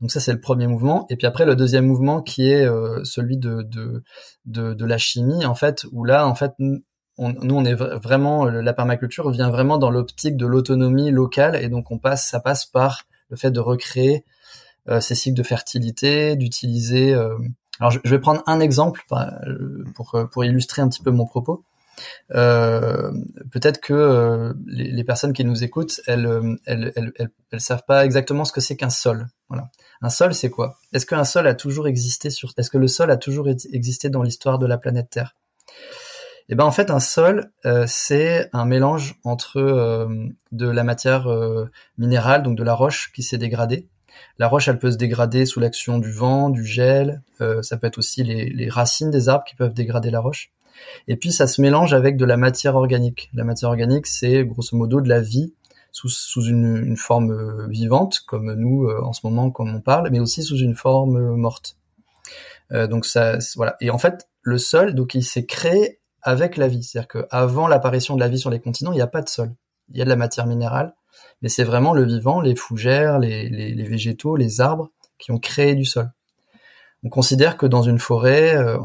Donc ça c'est le premier mouvement et puis après le deuxième mouvement qui est celui de, de, de de la chimie en fait où là en fait on, nous on est vraiment la permaculture vient vraiment dans l'optique de l'autonomie locale et donc on passe ça passe par le fait de recréer euh, ces cycles de fertilité, d'utiliser. Euh, alors je, vais prendre un exemple euh, pour pour illustrer un petit peu mon propos. Peut-être que les, personnes qui nous écoutent, elles, elles, elles, elles, savent pas exactement ce que c'est qu'un sol. Voilà. Un sol, c'est quoi? Est-ce sol a toujours existé sur Est-ce que le sol a toujours existé dans l'histoire de la planète Terre? Et eh ben en fait un sol euh, c'est un mélange entre euh, de la matière euh, minérale donc de la roche qui s'est dégradée. La roche elle peut se dégrader sous l'action du vent, du gel, ça peut être aussi les, les, racines des arbres qui peuvent dégrader la roche. Et puis ça se mélange avec de la matière organique. La matière organique c'est grosso modo de la vie sous, sous une, une, forme vivante comme nous en ce moment comme on parle, mais aussi sous une forme morte. donc ça voilà. Et en fait le sol donc il s'est créé avec la vie. C'est-à-dire qu'avant l'apparition de la vie sur les continents, il n'y a pas de sol. Il y a de la matière minérale, mais c'est vraiment le vivant, les fougères, les, végétaux, les arbres qui ont créé du sol. On considère que dans une forêt, euh,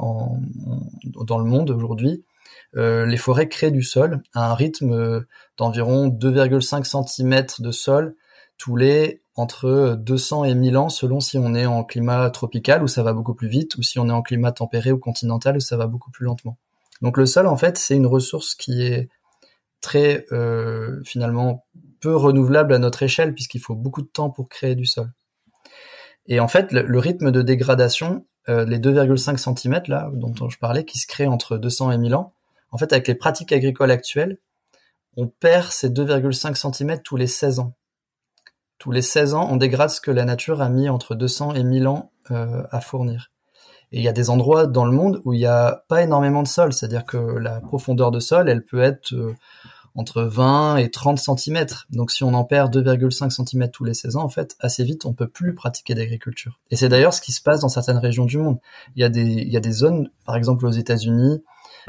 dans le monde aujourd'hui, euh, les forêts créent du sol à un rythme euh, d'environ 2,5 cm de sol tous les entre 200 et 1000 ans selon si on est en climat tropical où ça va beaucoup plus vite ou si on est en climat tempéré ou continental où ça va beaucoup plus lentement. Donc le sol, en fait, c'est une ressource qui est très euh, finalement peu renouvelable à notre échelle puisqu'il faut beaucoup de temps pour créer du sol. Et en fait, le, rythme de dégradation, euh, les 2,5 cm là dont je parlais, qui se crée entre 200 et 1000 ans, en fait, avec les pratiques agricoles actuelles, on perd ces 2,5 cm tous les 16 ans. Tous les 16 ans, on dégrade ce que la nature a mis entre 200 et 1000 ans euh, à fournir. Et il y a des endroits dans le monde où il n'y a pas énormément de sol, c'est-à-dire que la profondeur de sol, elle peut être euh, entre 20 et 30 cm. Donc si on en perd 2,5 cm tous les 16 ans, en fait, assez vite, on peut plus pratiquer d'agriculture. Et c'est d'ailleurs ce qui se passe dans certaines régions du monde. Il y a des, il y a des zones, par exemple aux États-Unis,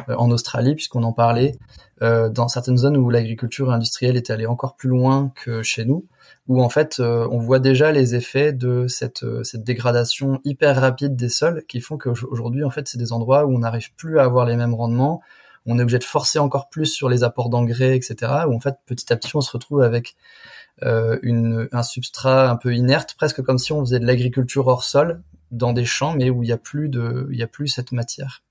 en Australie, puisqu'on en parlait, euh, dans certaines zones où l'agriculture industrielle est allée encore plus loin que chez nous, où en fait euh, on voit déjà les effets de cette, cette dégradation hyper rapide des sols qui font qu'aujourd'hui en fait c'est des endroits où on n'arrive plus à avoir les mêmes rendements, on est obligé de forcer encore plus sur les apports d'engrais, etc. Où en fait petit à petit on se retrouve avec une, un substrat un peu inerte, presque comme si on faisait de l'agriculture hors sol dans des champs, mais où il y a plus de, a plus cette matière.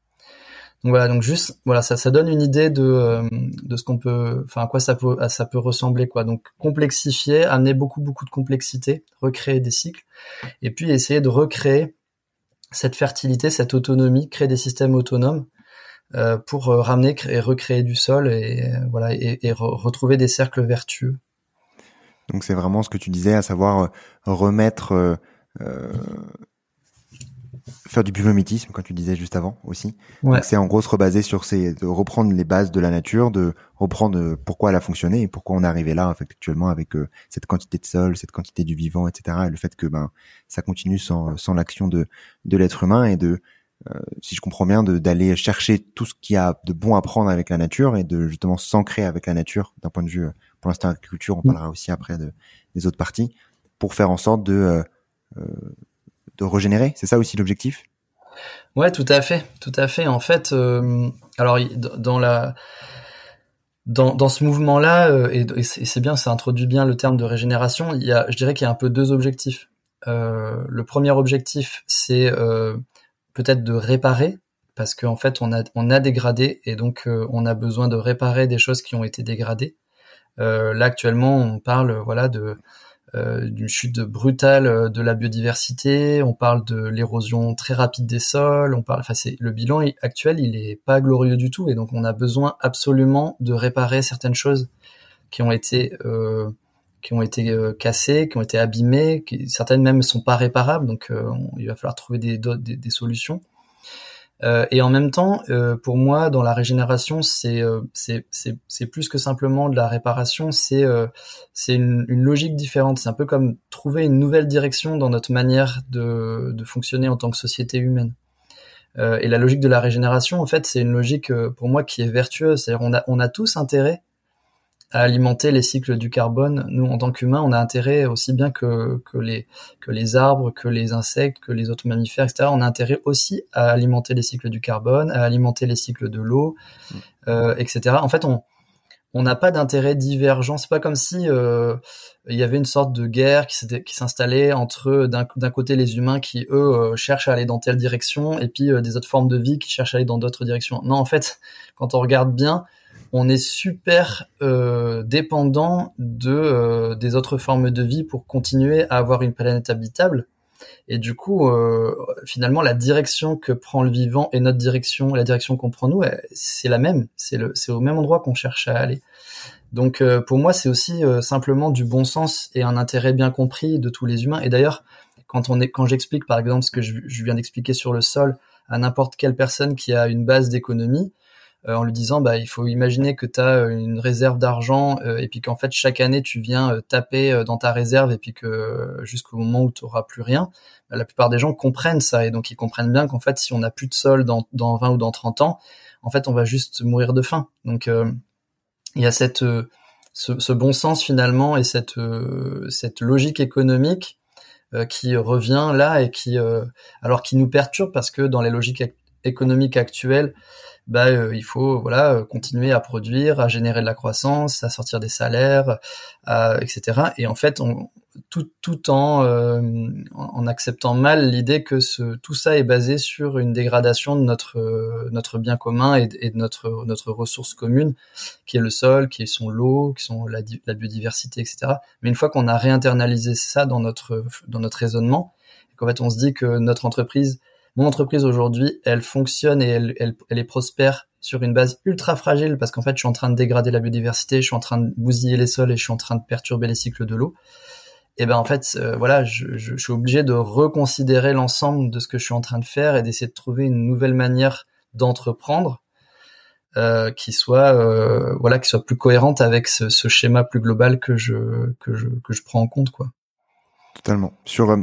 Voilà, donc juste voilà, ça, ça donne une idée de, euh, de ce qu'on peut, enfin à quoi ça peut, ça peut ressembler quoi. Donc complexifier, amener beaucoup beaucoup de complexité, recréer des cycles, et puis essayer de recréer cette fertilité, cette autonomie, créer des systèmes autonomes euh, pour euh, ramener et recréer du sol et voilà et retrouver des cercles vertueux. Donc c'est vraiment ce que tu disais, à savoir remettre faire du biomimétisme, quand tu disais juste avant aussi. C'est en gros se rebaser sur ces, de reprendre les bases de la nature, de reprendre euh, pourquoi elle a fonctionné et pourquoi on est arrivé là actuellement avec euh, cette quantité de sol, cette quantité du vivant, etc. Et le fait que ben ça continue sans, sans l'action de, de l'être humain et de euh, si je comprends bien, d'aller chercher tout ce qu'il y a de bon à prendre avec la nature et de justement s'ancrer avec la nature d'un point de vue, pour l'instant, agriculture, on mm. parlera aussi après de, des autres parties, pour faire en sorte de de régénérer. C'est ça aussi l'objectif? Ouais, tout à fait, tout à fait. En fait, euh, alors dans la dans, dans ce mouvement-là, euh, et, c'est bien, ça introduit bien le terme de régénération. Il y a, je dirais qu'il y a un peu deux objectifs. Euh, le premier objectif, c'est peut-être de réparer, parce qu'en fait, on a on a dégradé et donc on a besoin de réparer des choses qui ont été dégradées. là, actuellement, on parle voilà de d'une chute brutale euh, de la biodiversité, on parle de l'érosion très rapide des sols, on parle, enfin c'est le bilan actuel, il est pas glorieux du tout. Et donc on a besoin absolument de réparer certaines choses qui ont été euh, qui ont été euh, cassées, qui ont été abîmées, qui, certaines même sont pas réparables, donc il va falloir trouver des, des solutions. Euh, et en même temps, euh, pour moi, dans la régénération, c'est euh, c'est plus que simplement de la réparation, c'est c'est une, une, logique différente. C'est un peu comme trouver une nouvelle direction dans notre manière de, de fonctionner en tant que société humaine. et la logique de la régénération, en fait, c'est une logique pour moi qui est vertueuse. C'est-à-dire on a on a tous intérêt à alimenter les cycles du carbone. Nous, en tant qu'humains, on a intérêt aussi bien que, les, que les arbres, que les insectes, que les autres mammifères, etc. On a intérêt aussi à alimenter les cycles du carbone, à alimenter les cycles de l'eau, euh, etc. En fait, on on n'a pas d'intérêt divergent. C'est pas comme si euh, il y avait une sorte de guerre qui s'installait entre d'un côté les humains qui eux euh, cherchent à aller dans telle direction et puis des autres formes de vie qui cherchent à aller dans d'autres directions. Non, en fait, quand on regarde bien, on est super euh, dépendant de euh, des autres formes de vie pour continuer à avoir une planète habitable. Et du coup, euh, finalement, la direction que prend le vivant et notre direction, la direction qu'on prend nous, c'est la même. C'est le, c'est au même endroit qu'on cherche à aller. Donc, pour moi, c'est aussi simplement du bon sens et un intérêt bien compris de tous les humains. Et d'ailleurs, quand on est, quand j'explique, par exemple, ce que je, viens d'expliquer sur le sol à n'importe quelle personne qui a une base d'économie, euh, en lui disant bah il faut imaginer que tu as euh, une réserve d'argent euh, et puis qu'en fait chaque année tu viens taper dans ta réserve et puis que jusqu'au moment où tu plus rien, bah, la plupart des gens comprennent ça et donc ils comprennent bien qu'en fait si on n'a plus de sol dans, dans 20 ou dans 30 ans, en fait on va juste mourir de faim. Donc il y a cette ce, ce, bon sens finalement et cette cette logique économique qui revient là et qui alors qui nous perturbe parce que dans les logiques économiques actuelles bah, euh, il faut voilà euh, continuer à produire, à générer de la croissance, à sortir des salaires, etc. Et en fait, on, tout, tout en, euh, en acceptant mal l'idée que ce, tout ça est basé sur une dégradation de notre, notre bien commun et, de notre, notre ressource commune, qui est le sol, qui sont l'eau, qui sont la, la, biodiversité, etc. Mais une fois qu'on a réinternalisé ça dans notre, dans notre raisonnement, qu'en fait on se dit que notre entreprise mon entreprise aujourd'hui, elle fonctionne et elle, elle, elle, est prospère sur une base ultra fragile parce qu'en fait, je suis en train de dégrader la biodiversité, je suis en train de bousiller les sols et je suis en train de perturber les cycles de l'eau. Et ben en fait, euh, voilà, je, suis obligé de reconsidérer l'ensemble de ce que je suis en train de faire et d'essayer de trouver une nouvelle manière d'entreprendre euh, qui soit euh, voilà qui soit plus cohérente avec ce, ce, schéma plus global que je que je que je prends en compte quoi. Totalement. Sur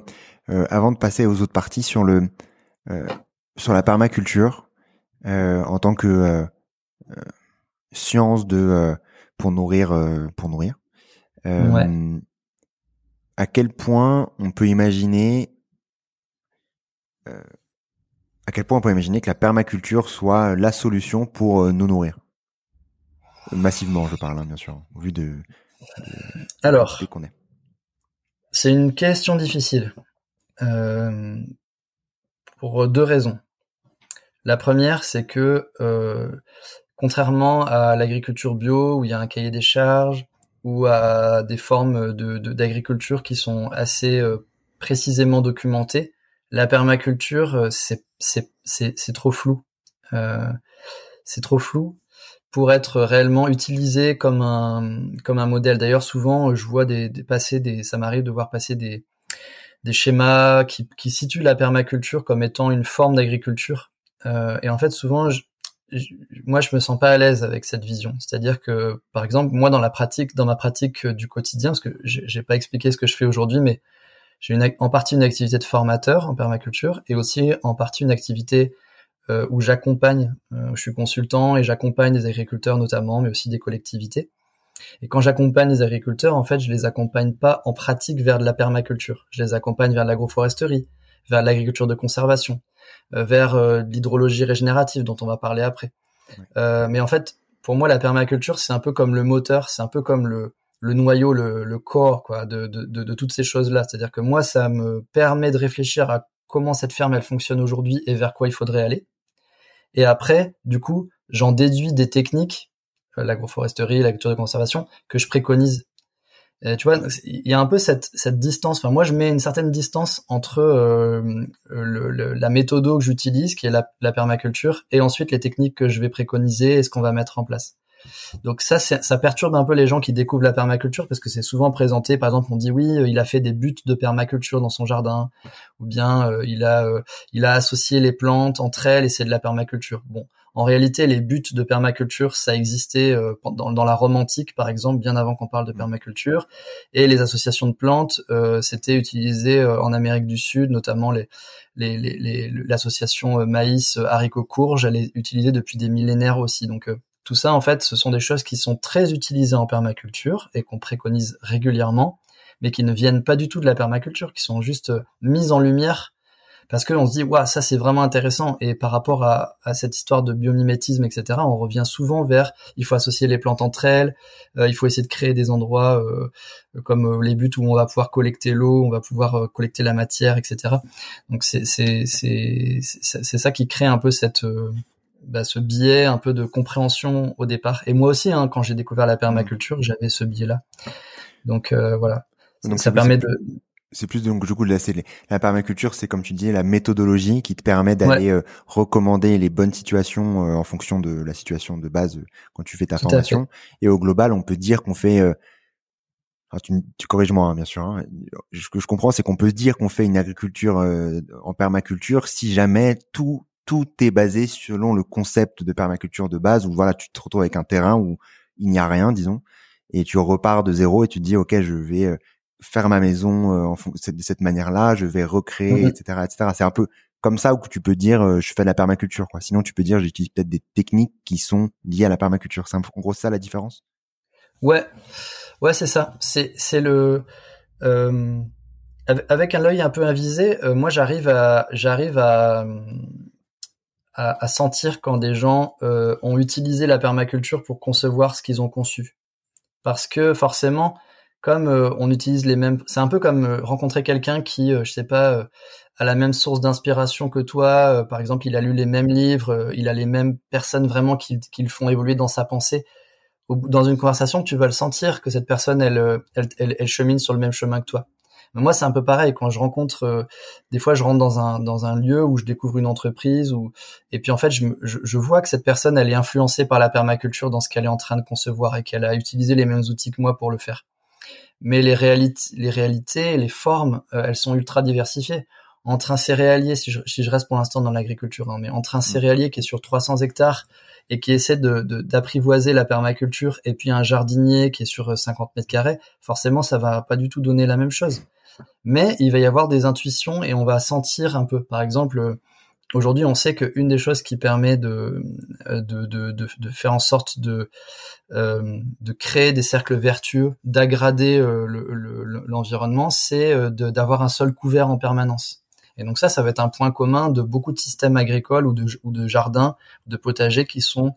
avant de passer aux autres parties sur le sur la permaculture en tant que science de pour nourrir pour nourrir. Ouais. à quel point on peut imaginer euh, à quel point on peut imaginer que la permaculture soit la solution pour euh, nous nourrir? Massivement je parle hein, bien sûr au vu de, alors c'est une question difficile. Euh, pour deux raisons la première c'est que contrairement à l'agriculture bio où il y a un cahier des charges ou à des formes d'agriculture qui sont assez euh, précisément documentées. La permaculture, euh, c'est trop flou. Euh, c'est trop flou pour être réellement utilisé comme un comme un modèle. D'ailleurs, souvent, je vois des, des passer des, ça m'arrive de voir passer des des schémas qui, qui situent la permaculture comme étant une forme d'agriculture. Euh, et en fait, souvent, je, moi je me sens pas à l'aise avec cette vision. C'est-à-dire que par exemple moi dans la pratique, dans ma pratique euh, du quotidien, parce que j'ai pas expliqué ce que je fais aujourd'hui, mais j'ai une, en partie une activité de formateur en permaculture et aussi en partie une activité euh, où j'accompagne, euh, je suis consultant et j'accompagne des agriculteurs notamment, mais aussi des collectivités. Et quand j'accompagne les agriculteurs, en fait, je les accompagne pas en pratique vers de la permaculture. Je les accompagne vers l'agroforesterie, vers l'agriculture de conservation, euh, vers euh, l'hydrologie régénérative dont on va parler après. Euh, mais en fait, pour moi, la permaculture, c'est un peu comme le moteur, c'est un peu comme le, le noyau, le, le corps quoi, de, de, de, de toutes ces choses-là. C'est-à-dire que moi, ça me permet de réfléchir à comment cette ferme elle fonctionne aujourd'hui et vers quoi il faudrait aller. Et après, du coup, j'en déduis des techniques, l'agroforesterie, l'agriculture de conservation, que je préconise euh, tu vois, il y a un peu cette, cette distance. Enfin, moi, je mets une certaine distance entre euh, le, la méthode que j'utilise, qui est la, la, permaculture, et ensuite les techniques que je vais préconiser et ce qu'on va mettre en place. Donc ça, ça perturbe un peu les gens qui découvrent la permaculture parce que c'est souvent présenté. Par exemple, on dit oui, il a fait des buts de permaculture dans son jardin, ou bien euh, il a il a associé les plantes entre elles et c'est de la permaculture. Bon, en réalité, les buts de permaculture, ça existait euh, dans, dans, la Rome antique, par exemple, bien avant qu'on parle de permaculture. Et les associations de plantes, euh, c'était utilisé euh, en Amérique du Sud, notamment les, l'association maïs haricot courge, elle est utilisée depuis des millénaires aussi. Donc tout ça, en fait, ce sont des choses qui sont très utilisées en permaculture et qu'on préconise régulièrement, mais qui ne viennent pas du tout de la permaculture, qui sont juste mises en lumière parce qu'on se dit waouh ça c'est vraiment intéressant. Et par rapport à, à, cette histoire de biomimétisme etc on revient souvent vers il faut associer les plantes entre elles euh, il faut essayer de créer des endroits euh, comme euh, les buts où on va pouvoir collecter l'eau on va pouvoir collecter la matière etc donc c'est c'est c'est c'est ça qui crée un peu cette bah, ce biais un peu de compréhension au départ. Et moi aussi hein, quand j'ai découvert la permaculture j'avais ce biais là donc voilà. Donc ça permet de c'est plus donc du coup la, la permaculture, c'est comme tu dis la méthodologie qui te permet d'aller euh, recommander les bonnes situations euh, en fonction de la situation de base euh, quand tu fais ta formation. Et au global, on peut dire qu'on fait tu, tu corriges-moi hein, bien sûr. Hein. Ce que je comprends, c'est qu'on peut dire qu'on fait une agriculture en permaculture si jamais tout tout est basé selon le concept de permaculture de base où voilà tu te retrouves avec un terrain où il n'y a rien disons et tu repars de zéro et tu te dis ok je vais faire ma maison euh, en de cette manière-là, je vais recréer, etc., mmh etc. C'est un peu comme ça où tu peux dire euh, je fais de la permaculture. Quoi. Sinon, tu peux dire j'utilise peut-être des techniques qui sont liées à la permaculture. C'est en gros ça la différence? Ouais, ouais, c'est ça. C'est c'est le euh, avec un œil un peu avisé. Euh, moi, j'arrive à j'arrive à, à, à sentir quand des gens ont utilisé la permaculture pour concevoir ce qu'ils ont conçu, parce que forcément comme euh, on utilise les mêmes, c'est un peu comme euh, rencontrer quelqu'un qui, euh, je sais pas, a la même source d'inspiration que toi. par exemple, il a lu les mêmes livres, il a les mêmes personnes vraiment qui, le font évoluer dans sa pensée. Dans une conversation, tu vas le sentir que cette personne, elle, chemine sur le même chemin que toi. moi, c'est un peu pareil. Quand je rencontre, euh, des fois, je rentre dans un dans un lieu où je découvre une entreprise, ou et puis en fait, je, je, vois que cette personne, elle est influencée par la permaculture dans ce qu'elle est en train de concevoir et qu'elle a utilisé les mêmes outils que moi pour le faire. Mais les réalités, les réalités, les formes, euh, elles sont ultra diversifiées. Entre un céréalier, si je, si je reste pour l'instant dans l'agriculture, hein, mais entre un mmh. céréalier qui est sur 300 hectares et qui essaie de, d'apprivoiser la permaculture et puis un jardinier qui est sur 50 mètres carrés, forcément ça va pas du tout donner la même chose. Mais il va y avoir des intuitions et on va sentir un peu. Par exemple, aujourd'hui on sait qu'une des choses qui permet de, de, de, de, faire en sorte de, euh, de créer des cercles vertueux, d'aggrader euh, l'environnement, c'est euh, d'avoir un sol couvert en permanence. Et donc ça, ça va être un point commun de beaucoup de systèmes agricoles ou de, de jardins, de potagers qui sont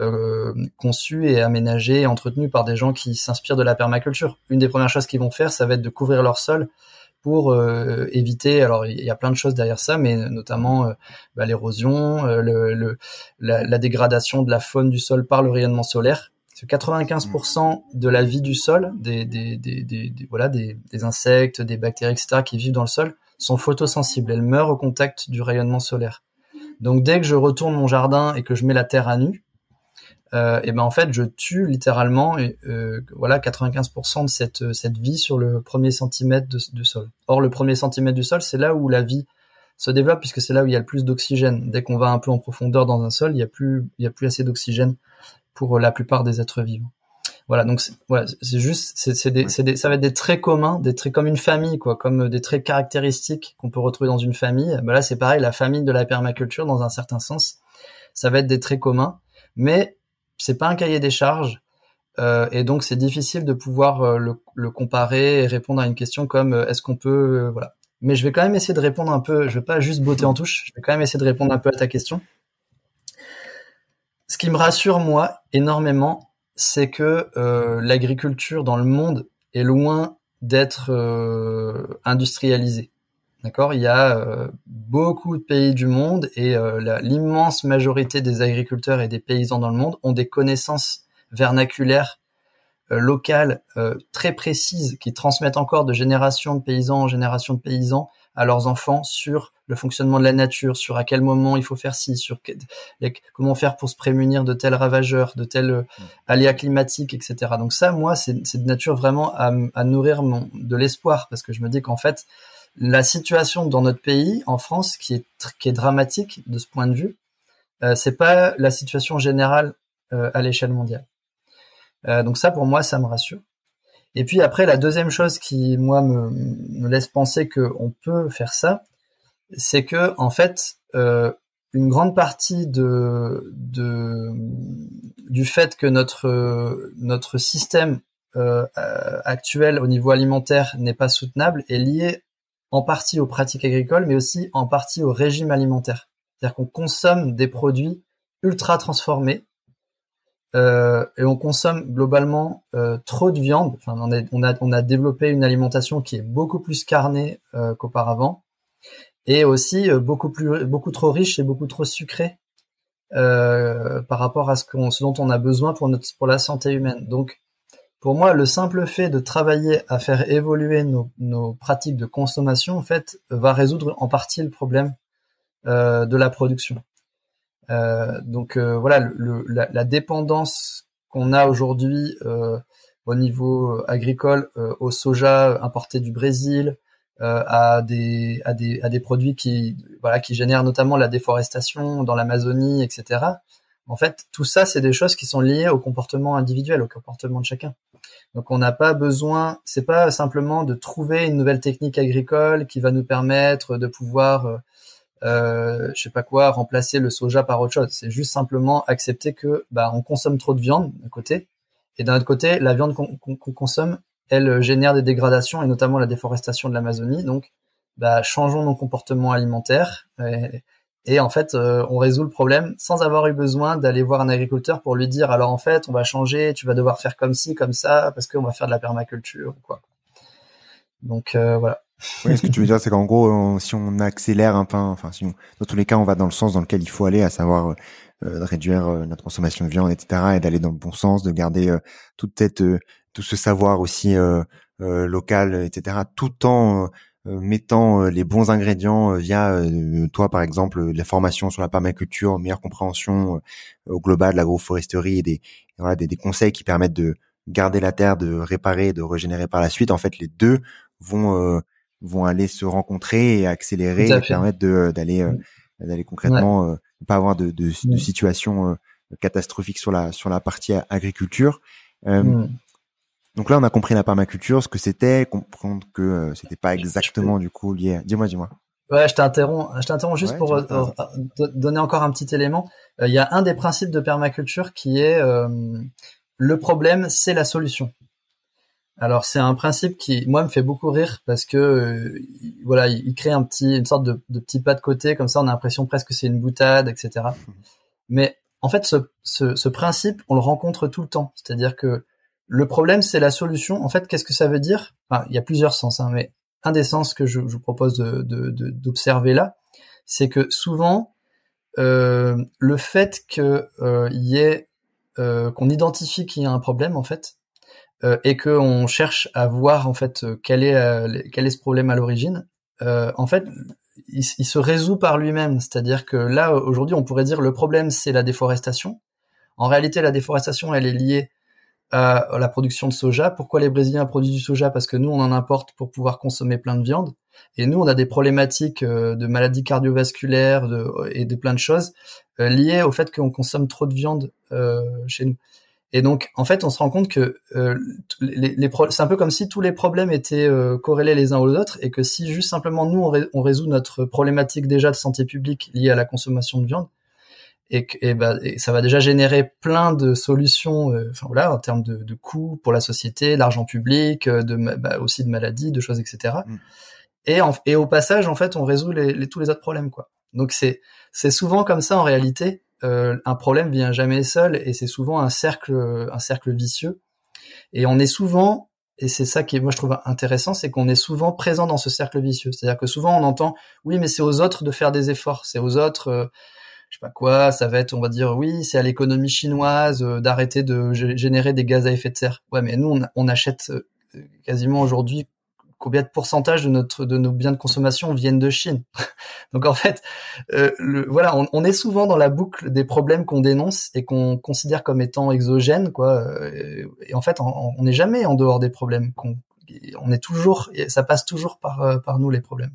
euh, conçus et aménagés et entretenus par des gens qui s'inspirent de la permaculture. Une des premières choses qu'ils vont faire, ça va être de couvrir leur sol pour euh, éviter. Alors il y a plein de choses derrière ça, mais notamment euh, bah, l'érosion, euh, la, dégradation de la faune du sol par le rayonnement solaire. 95% de la vie du sol, des, des, voilà, des, insectes, des bactéries, etc., qui vivent dans le sol, sont photosensibles. Elles meurent au contact du rayonnement solaire. Donc dès que je retourne mon jardin et que je mets la terre à nu, euh, et ben en fait je tue littéralement euh, voilà 95% de cette cette vie sur le premier centimètre de, sol. Or le premier centimètre du sol c'est là où la vie se développe puisque c'est là où il y a le plus d'oxygène. Dès qu'on va un peu en profondeur dans un sol, il y a plus il y a plus assez d'oxygène pour la plupart des êtres vivants. Voilà, donc voilà, c'est juste, c'est des, des, ça va être des traits communs, des traits comme une famille, quoi, comme des traits caractéristiques qu'on peut retrouver dans une famille. Ben là, c'est pareil, la famille de la permaculture, dans un certain sens, ça va être des traits communs, mais c'est pas un cahier des charges, euh, et donc c'est difficile de pouvoir euh, le, comparer et répondre à une question comme euh, est-ce qu'on peut, voilà. Mais je vais quand même essayer de répondre un peu. Je vais pas juste botter en touche. Je vais quand même essayer de répondre un peu à ta question. Ce qui me rassure moi énormément, c'est que l'agriculture dans le monde est loin d'être industrialisée. D'accord? Il y a euh, beaucoup de pays du monde et l'immense majorité des agriculteurs et des paysans dans le monde ont des connaissances vernaculaires locales très précises qui transmettent encore de génération de paysans en génération de paysans à leurs enfants sur le fonctionnement de la nature, sur à quel moment il faut faire ci, sur comment faire pour se prémunir de tels ravageurs, de tels euh, mm. aléas climatiques, etc. Donc ça, moi, c'est de nature vraiment à, à nourrir mon, de l'espoir, parce que je me dis qu'en fait, la situation dans notre pays, en France, qui est, dramatique de ce point de vue, euh, c'est pas la situation générale euh, à l'échelle mondiale. Euh, donc ça, pour moi, ça me rassure. Et puis après, la deuxième chose qui, moi, me, laisse penser qu'on peut faire ça, c'est que, en fait, euh, une grande partie de, de, du fait que notre, notre système actuel au niveau alimentaire n'est pas soutenable est lié en partie aux pratiques agricoles, mais aussi en partie au régime alimentaire. C'est-à-dire qu'on consomme des produits ultra transformés euh, et on consomme globalement euh, trop de viande. Enfin, on, a, développé une alimentation qui est beaucoup plus carnée euh, qu'auparavant, et aussi beaucoup plus, beaucoup trop riche et beaucoup trop sucrée par rapport à ce, dont on a besoin pour pour la santé humaine. Donc, pour moi, le simple fait de travailler à faire évoluer nos, pratiques de consommation, en fait, va résoudre en partie le problème de la production. Euh, donc euh, voilà, la, dépendance qu'on a aujourd'hui euh, au niveau agricole au soja importé du Brésil, à des, produits qui génèrent notamment la déforestation dans l'Amazonie, etc. En fait, tout ça, c'est des choses qui sont liées au comportement individuel, au comportement de chacun. Donc, on n'a pas besoin, c'est pas simplement de trouver une nouvelle technique agricole qui va nous permettre de pouvoir euh, je sais pas quoi, remplacer le soja par autre chose. C'est juste simplement accepter que bah, on consomme trop de viande d'un côté, et d'un autre côté, la viande qu'on consomme, elle génère des dégradations et notamment la déforestation de l'Amazonie. Donc, bah, changeons nos comportements alimentaires. En fait, euh, on résout le problème sans avoir eu besoin d'aller voir un agriculteur pour lui dire alors en fait, on va changer, tu vas devoir faire comme ci, comme ça, parce qu'on va faire de la permaculture ou quoi. Donc euh, voilà. Oui, ce que tu veux dire, c'est qu'en gros, si on accélère un peu, enfin, si dans tous les cas, on va dans le sens dans lequel il faut aller, à savoir euh, de réduire euh, notre consommation de viande, etc., et d'aller dans le bon sens, de garder euh, toute cette, tout ce savoir aussi local, etc., tout en mettant les bons ingrédients via toi par exemple la formation sur la permaculture, meilleure compréhension au global de l'agroforesterie et des voilà des, des, conseils qui permettent de garder la terre, de réparer, de régénérer par la suite. En fait, les deux vont vont aller se rencontrer et accélérer et permettre de d'aller d'aller concrètement pas avoir de, de, de situation catastrophique sur la sur la partie agriculture. Donc là, on a compris la permaculture, ce que c'était, comprendre que euh, c'était pas exactement du coup lié. Dis-moi, dis-moi. Ouais, je t'interromps. Je t'interromps juste pour euh, donner encore un petit élément. Euh, il y a un des principes de permaculture qui est le problème, c'est la solution. Alors c'est un principe qui moi me fait beaucoup rire parce que voilà il, crée un petit une sorte de, de, petit pas de côté comme ça on a l'impression presque que c'est une boutade etc. Mais en fait ce, ce, ce principe on le rencontre tout le temps c'est-à-dire que le problème, c'est la solution. En fait, qu'est-ce que ça veut dire? Enfin, Il y a plusieurs sens, hein, mais un des sens que je, vous propose d'observer de, là, c'est que souvent, euh, le fait qu'il euh, y ait euh, qu'on identifie qu'il y a un problème en fait, euh, et qu'on cherche à voir en fait quel est quel est ce problème à l'origine, en fait, il, il, se résout par lui-même. C'est-à-dire que là, aujourd'hui, on pourrait dire le problème c'est la déforestation. En réalité, la déforestation, elle est liée à la production de soja. Pourquoi les Brésiliens produisent du soja? Parce que nous, on en importe pour pouvoir consommer plein de viande. Et nous, on a des problématiques euh, de maladies cardiovasculaires et de plein de choses euh, liées au fait qu'on consomme trop de viande euh, chez nous. Et donc, en fait, on se rend compte que les c'est un peu comme si tous les problèmes étaient corrélés les uns aux autres et que si juste simplement nous, on, on résout notre problématique déjà de santé publique liée à la consommation de viande, et, et, bah, et, ça va déjà générer plein de solutions, euh, enfin voilà, en termes de, de coûts pour la société, l'argent public, euh, de bah, aussi de maladies, de choses, etc. Mm. Et, et au passage, en fait, on résout les, les, tous les autres problèmes, quoi. Donc c'est c'est souvent comme ça en réalité. Euh, un problème vient jamais seul et c'est souvent un cercle un cercle vicieux. Et on est souvent et c'est ça qui moi je trouve intéressant, c'est qu'on est souvent présent dans ce cercle vicieux. C'est-à-dire que souvent on entend oui mais c'est aux autres de faire des efforts, c'est aux autres euh, je sais pas quoi, ça va être, on va dire, oui, c'est à l'économie chinoise euh, d'arrêter de générer des gaz à effet de serre. Ouais, mais nous, on, achète euh, quasiment aujourd'hui combien de pourcentage de notre de nos biens de consommation viennent de Chine? Donc en fait, euh, le, voilà, on, on, est souvent dans la boucle des problèmes qu'on dénonce et qu'on considère comme étant exogènes, quoi. Et, en fait, on n'est jamais en dehors des problèmes. qu'on on est toujours, ça passe toujours par par nous les problèmes.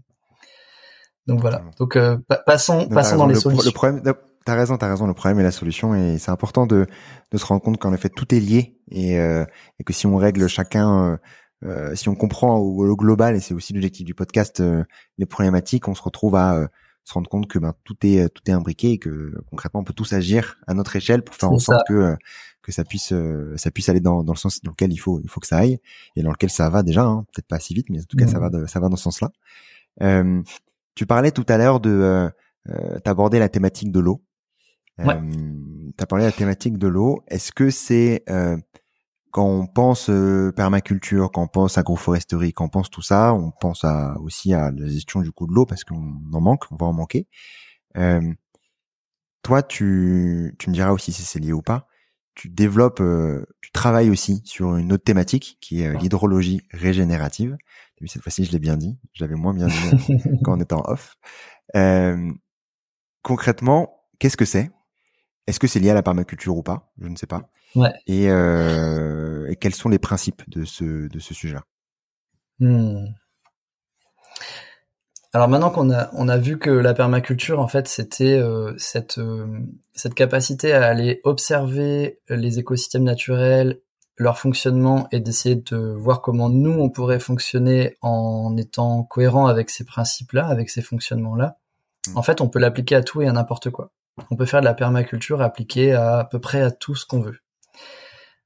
Donc voilà. Donc euh, passons, passons dans les solutions. Le problème, t'as raison, t'as raison. Le problème est la solution, et c'est important de, de se rendre compte qu'en effet tout est lié, et, euh, et que si on règle chacun, euh, euh si on comprend au, global, et c'est aussi l'objectif du podcast, euh, les problématiques, on se retrouve à euh, se rendre compte que ben tout est tout est imbriqué, et que concrètement on peut tous agir à notre échelle pour faire en sorte que que ça puisse ça puisse aller dans, dans le sens dans lequel il faut il faut que ça aille et dans lequel ça va déjà, hein, peut-être pas si vite, mais en tout cas ça va ça va dans ce sens-là. Euh, tu parlais tout à l'heure de, euh, euh t'aborder la thématique de l'eau. Ouais. Euh, t'as parlé de la thématique de l'eau. Est-ce que c'est euh, quand on pense euh, permaculture, quand on pense agroforesterie, quand on pense tout ça, on pense à, aussi à la gestion du coût de l'eau parce qu'on en manque, on va en manquer. Euh, toi, tu, tu me diras aussi si c'est lié ou pas. Tu développes, tu travailles aussi sur une autre thématique qui est l'hydrologie régénérative cette fois-ci, je l'ai bien dit. Je l'avais moins bien dit euh, quand on était en off. Euh, concrètement, qu'est-ce que c'est? Est-ce que c'est lié à la permaculture ou pas? Je ne sais pas. Ouais. Et, euh, et, quels sont les principes de ce, de ce sujet-là? Hmm. Alors maintenant qu'on a on a vu que la permaculture en fait c'était euh, cette euh, cette capacité à aller observer les écosystèmes naturels leur fonctionnement et d'essayer de voir comment nous on pourrait fonctionner en étant cohérent avec ces principes-là, avec ces fonctionnements-là. Hmm. En fait, on peut l'appliquer à tout et à n'importe quoi. On peut faire de la permaculture appliquée à à peu près à tout ce qu'on veut.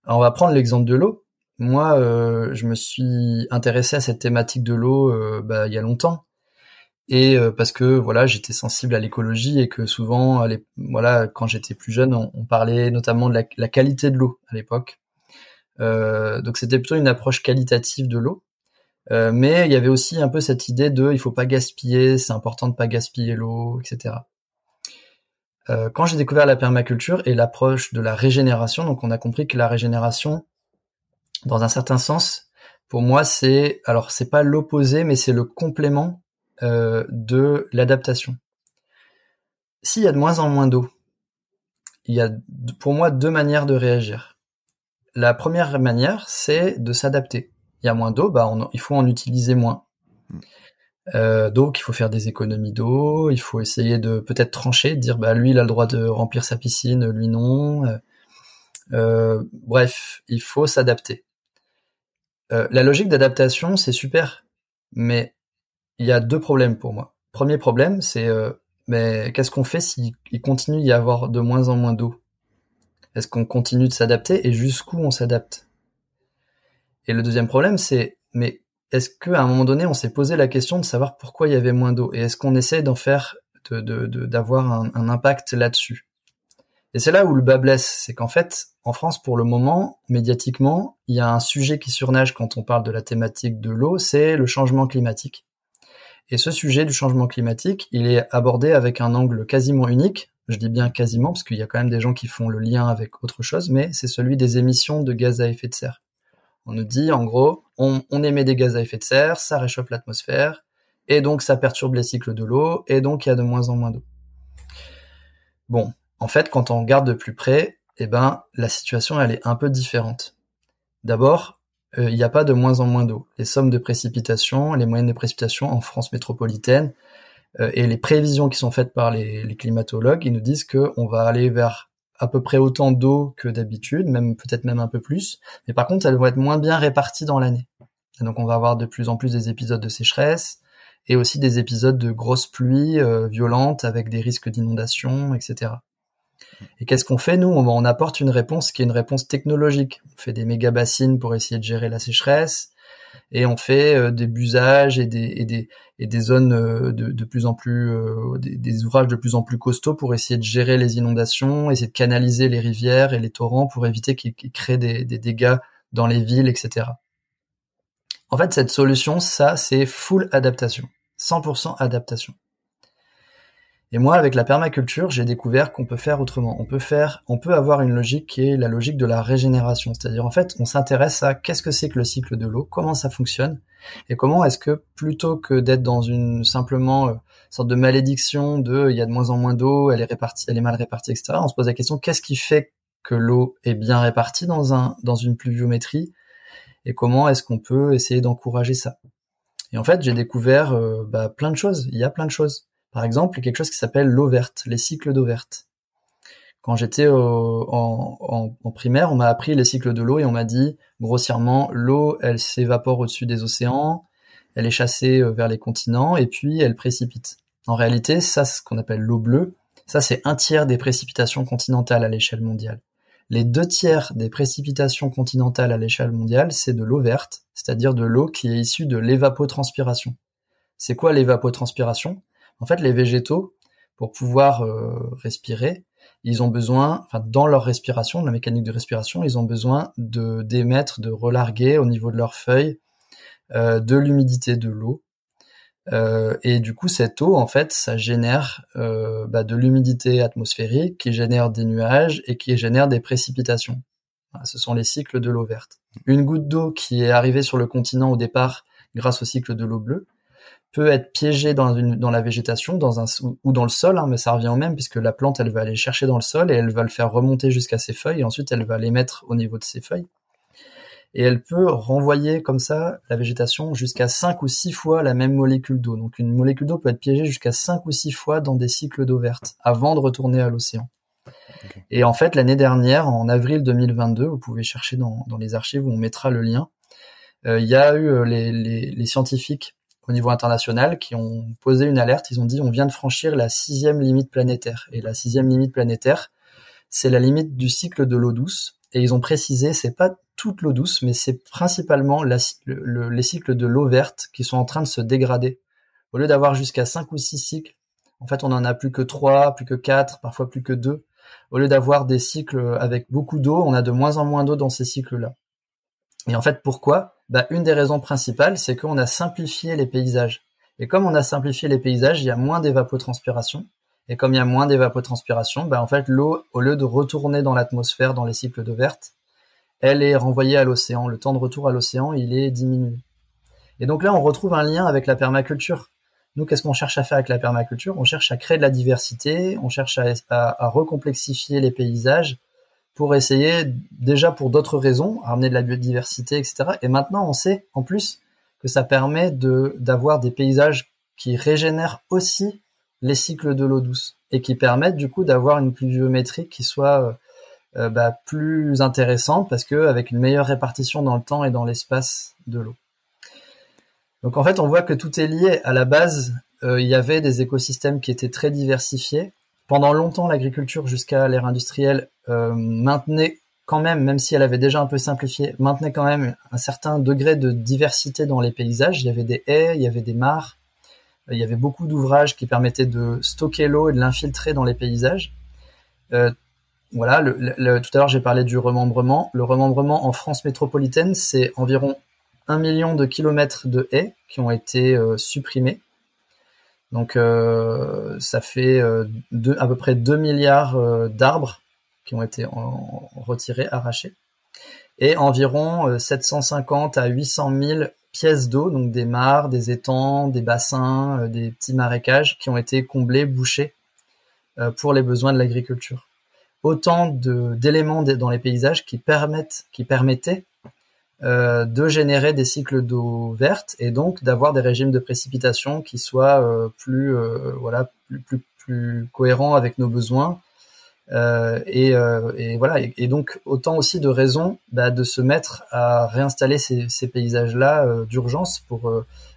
Alors, on va prendre l'exemple de l'eau. Moi, euh, je me suis intéressé à cette thématique de l'eau euh, bah, il y a longtemps et euh, parce que voilà j'étais sensible à l'écologie et que souvent voilà quand j'étais plus jeune on, parlait notamment de la, la qualité de l'eau à l'époque donc c'était plutôt une approche qualitative de l'eau. Euh, mais il y avait aussi un peu cette idée de il faut pas gaspiller, c'est important de pas gaspiller l'eau, etc. Euh, quand j'ai découvert la permaculture et l'approche de la régénération, donc on a compris que la régénération, dans un certain sens, pour moi, c'est alors c'est pas l'opposé, mais c'est le complément euh, de l'adaptation. S'il y a de moins en moins d'eau, il y a pour moi deux manières de réagir. La première manière, c'est de s'adapter. Il y a moins d'eau, bah il faut en utiliser moins. Hmm. Euh, donc il faut faire des économies d'eau, il faut essayer de peut-être trancher, de dire bah lui il a le droit de remplir sa piscine, lui non. Euh, euh bref, il faut s'adapter. Euh, la logique d'adaptation, c'est super, mais il y a deux problèmes pour moi. Premier problème, c'est mais qu'est-ce qu'on fait s'il continue d'y avoir de moins en moins d'eau? Est-ce qu'on continue de s'adapter et jusqu'où on s'adapte? Et le deuxième problème, c'est mais est-ce qu'à un moment donné, on s'est posé la question de savoir pourquoi il y avait moins d'eau? Et est-ce qu'on essaie d'en faire, d'avoir un impact là-dessus? Et c'est là où le bas blesse, c'est qu'en fait, en France, pour le moment, médiatiquement, il y a un sujet qui surnage quand on parle de la thématique de l'eau, c'est le changement climatique. Et ce sujet du changement climatique, il est abordé avec un angle quasiment unique. Je dis bien quasiment, parce qu'il y a quand même des gens qui font le lien avec autre chose, mais c'est celui des émissions de gaz à effet de serre. On nous dit, en gros, on, émet des gaz à effet de serre, ça réchauffe l'atmosphère, et donc ça perturbe les cycles de l'eau, et donc il y a de moins en moins d'eau. Bon, en fait, quand on regarde de plus près, eh ben, la situation, elle est un peu différente. D'abord, euh, il n'y a pas de moins en moins d'eau. Les sommes de précipitations, les moyennes de précipitations en France métropolitaine et les prévisions qui sont faites par les, climatologues, ils nous disent qu'on va aller vers à peu près autant d'eau que d'habitude, même peut-être même un peu plus. Mais par contre, elles vont être moins bien réparties dans l'année. donc, on va avoir de plus en plus des épisodes de sécheresse et aussi des épisodes de grosses pluies euh, violentes avec des risques d'inondation, etc. Et qu'est-ce qu'on fait nous? On, apporte une réponse qui est une réponse technologique. On fait des méga bassines pour essayer de gérer la sécheresse et on fait euh, des busages et des, zones euh, de, de, plus en plus euh, des, ouvrages de plus en plus costauds pour essayer de gérer les inondations, essayer de canaliser les rivières et les torrents pour éviter qu'ils créent des, des dégâts dans les villes, etc. En fait, cette solution, ça, c'est full adaptation, 100% adaptation. Et moi, avec la permaculture, j'ai découvert qu'on peut faire autrement. On peut faire, on peut avoir une logique qui est la logique de la régénération. C'est-à-dire, en fait, on s'intéresse à qu'est-ce que c'est que le cycle de l'eau, comment ça fonctionne, et comment est-ce que plutôt que d'être dans une simplement euh, sorte de malédiction de il y a de moins en moins d'eau, elle est répartie, elle est mal répartie, etc. On se pose la question qu'est-ce qui fait que l'eau est bien répartie dans un dans une pluviométrie, et comment est-ce qu'on peut essayer d'encourager ça? Et en fait, j'ai découvert euh, bah, plein de choses. Il y a plein de choses. Par exemple, quelque chose qui s'appelle l'eau verte, les cycles d'eau verte. Quand j'étais en, primaire, on m'a appris les cycles de l'eau et on m'a dit grossièrement l'eau, elle s'évapore au-dessus des océans, elle est chassée euh, vers les continents et puis elle précipite. En réalité, ça, ce qu'on appelle l'eau bleue. Ça, c'est un tiers des précipitations continentales à l'échelle mondiale. Les deux tiers des précipitations continentales à l'échelle mondiale, c'est de l'eau verte, c'est-à-dire de l'eau qui est issue de l'évapotranspiration. C'est quoi l'évapotranspiration? En fait, les végétaux, pour pouvoir euh, respirer, ils ont besoin, enfin, dans leur respiration, la mécanique de respiration, ils ont besoin de d'émettre, de relarguer au niveau de leurs feuilles euh, de l'humidité de l'eau. Euh, et du coup, cette eau, en fait, ça génère bah, de l'humidité atmosphérique qui génère des nuages et qui génère des précipitations. ce sont les cycles de l'eau verte. Une goutte d'eau qui est arrivée sur le continent au départ grâce au cycle de l'eau bleue, peut être piégé dans, une, dans la végétation dans un, ou dans le sol, hein, mais ça revient au même puisque la plante, elle va aller chercher dans le sol et elle va le faire remonter jusqu'à ses feuilles et ensuite elle va les mettre au niveau de ses feuilles. Et elle peut renvoyer comme ça la végétation jusqu'à 5 ou 6 fois la même molécule d'eau. Donc une molécule d'eau peut être piégée jusqu'à 5 ou 6 fois dans des cycles d'eau verte avant de retourner à l'océan. Et en fait, l'année dernière, en avril 2022, vous pouvez chercher dans, dans les archives où on mettra le lien, euh, il y a eu euh, les, les, les scientifiques au niveau international qui ont posé une alerte. Ils ont dit on vient de franchir la sixième limite planétaire. Et la sixième limite planétaire, c'est la limite du cycle de l'eau douce. Et ils ont précisé, c'est pas toute l'eau douce, mais c'est principalement les cycles de l'eau verte qui sont en train de se dégrader. Au lieu d'avoir jusqu'à cinq ou six cycles, en fait, on en a plus que trois, plus que quatre, parfois plus que deux. Au lieu d'avoir des cycles avec beaucoup d'eau, on a de moins en moins d'eau dans ces cycles-là. Et en fait, pourquoi? Bah, Une des raisons principales, c'est qu'on a simplifié les paysages. Et comme on a simplifié les paysages, il y a moins d'évapotranspiration. Et comme il y a moins d'évapotranspiration, bah, en fait, l'eau, au lieu de retourner dans l'atmosphère, dans les cycles d'eau verte, elle est renvoyée à l'océan. Le temps de retour à l'océan, il est diminué. Et donc là, on retrouve un lien avec la permaculture. Nous, qu'est-ce qu'on cherche à faire avec la permaculture? On cherche à créer de la diversité, on cherche à, recomplexifier les paysages pour essayer, déjà pour d'autres raisons, ramener de la biodiversité, etc. Et maintenant, on sait en plus que ça permet de d'avoir des paysages qui régénèrent aussi les cycles de l'eau douce et qui permettent du coup d'avoir une pluviométrie qui soit euh, euh, bah, plus intéressante parce que avec une meilleure répartition dans le temps et dans l'espace de l'eau. Donc en fait, on voit que tout est lié. À la base, euh, il y avait des écosystèmes qui étaient très diversifiés. Pendant longtemps, l'agriculture jusqu'à l'ère industrielle maintenait quand même, même si elle avait déjà un peu simplifié, maintenait quand même un certain degré de diversité dans les paysages. Il y avait des haies, il y avait des mares, il y avait beaucoup d'ouvrages qui permettaient de stocker l'eau et de l'infiltrer dans les paysages. Euh, voilà, tout à l'heure j'ai parlé du remembrement. Le remembrement en France métropolitaine, c'est environ un million de kilomètres de haies qui ont été euh, supprimés. Donc euh, ça fait deux, à peu près 2 milliards d'arbres qui ont été retirés, arrachés, et environ 750 euh, à 800 000 pièces d'eau, donc des mares, des étangs, des bassins, euh, des petits marécages qui ont été comblés, bouchés euh, pour les besoins de l'agriculture. Autant d'éléments dans les paysages qui permettaient de générer des cycles d'eau verte et donc d'avoir des régimes de précipitation qui soient plus, voilà, plus, plus, cohérents avec nos besoins euh, et, euh, et, voilà. Et, donc autant aussi de raisons bah, de se mettre à réinstaller ces, paysages-là euh, d'urgence pour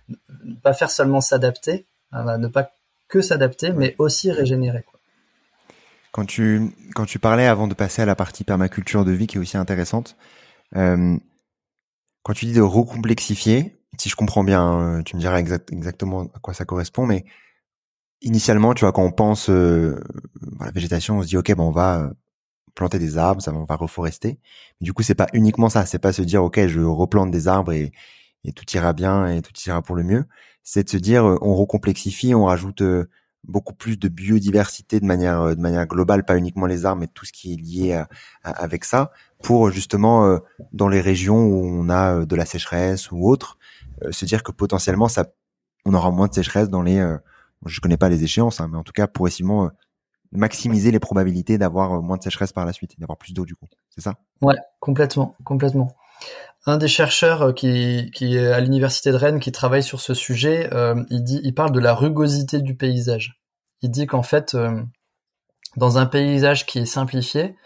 ne pas faire seulement s'adapter, hein, ne pas que s'adapter, mais aussi régénérer. Quand tu quand tu parlais avant de passer à la partie permaculture de vie qui est aussi intéressante, quand tu dis de recomplexifier, si je comprends bien, tu me diras exactement à quoi ça correspond, mais initialement, tu vois, quand on pense euh, à la végétation, on se dit ok, ben on va euh, planter des arbres, ça, on va reforester. Mais du coup, c'est pas uniquement ça. C'est pas se dire ok, je replante des arbres et, tout ira bien et tout ira pour le mieux. C'est de se dire euh, on recomplexifie, on rajoute beaucoup plus de biodiversité de manière de manière globale, pas uniquement les arbres, mais tout ce qui est lié avec ça, pour justement dans les régions où on a de la sécheresse ou autre, se dire que potentiellement ça, on aura moins de sécheresse dans les je connais pas les échéances, hein, mais en tout cas progressivement euh, maximiser les probabilités d'avoir euh, moins de sécheresse par la suite, d'avoir plus d'eau du coup. C'est ça? Ouais, complètement, complètement. Un des chercheurs euh, qui, qui est à l'université de Rennes qui travaille sur ce sujet, il dit, il parle de la rugosité du paysage. Il dit qu'en fait, dans un paysage qui est simplifié,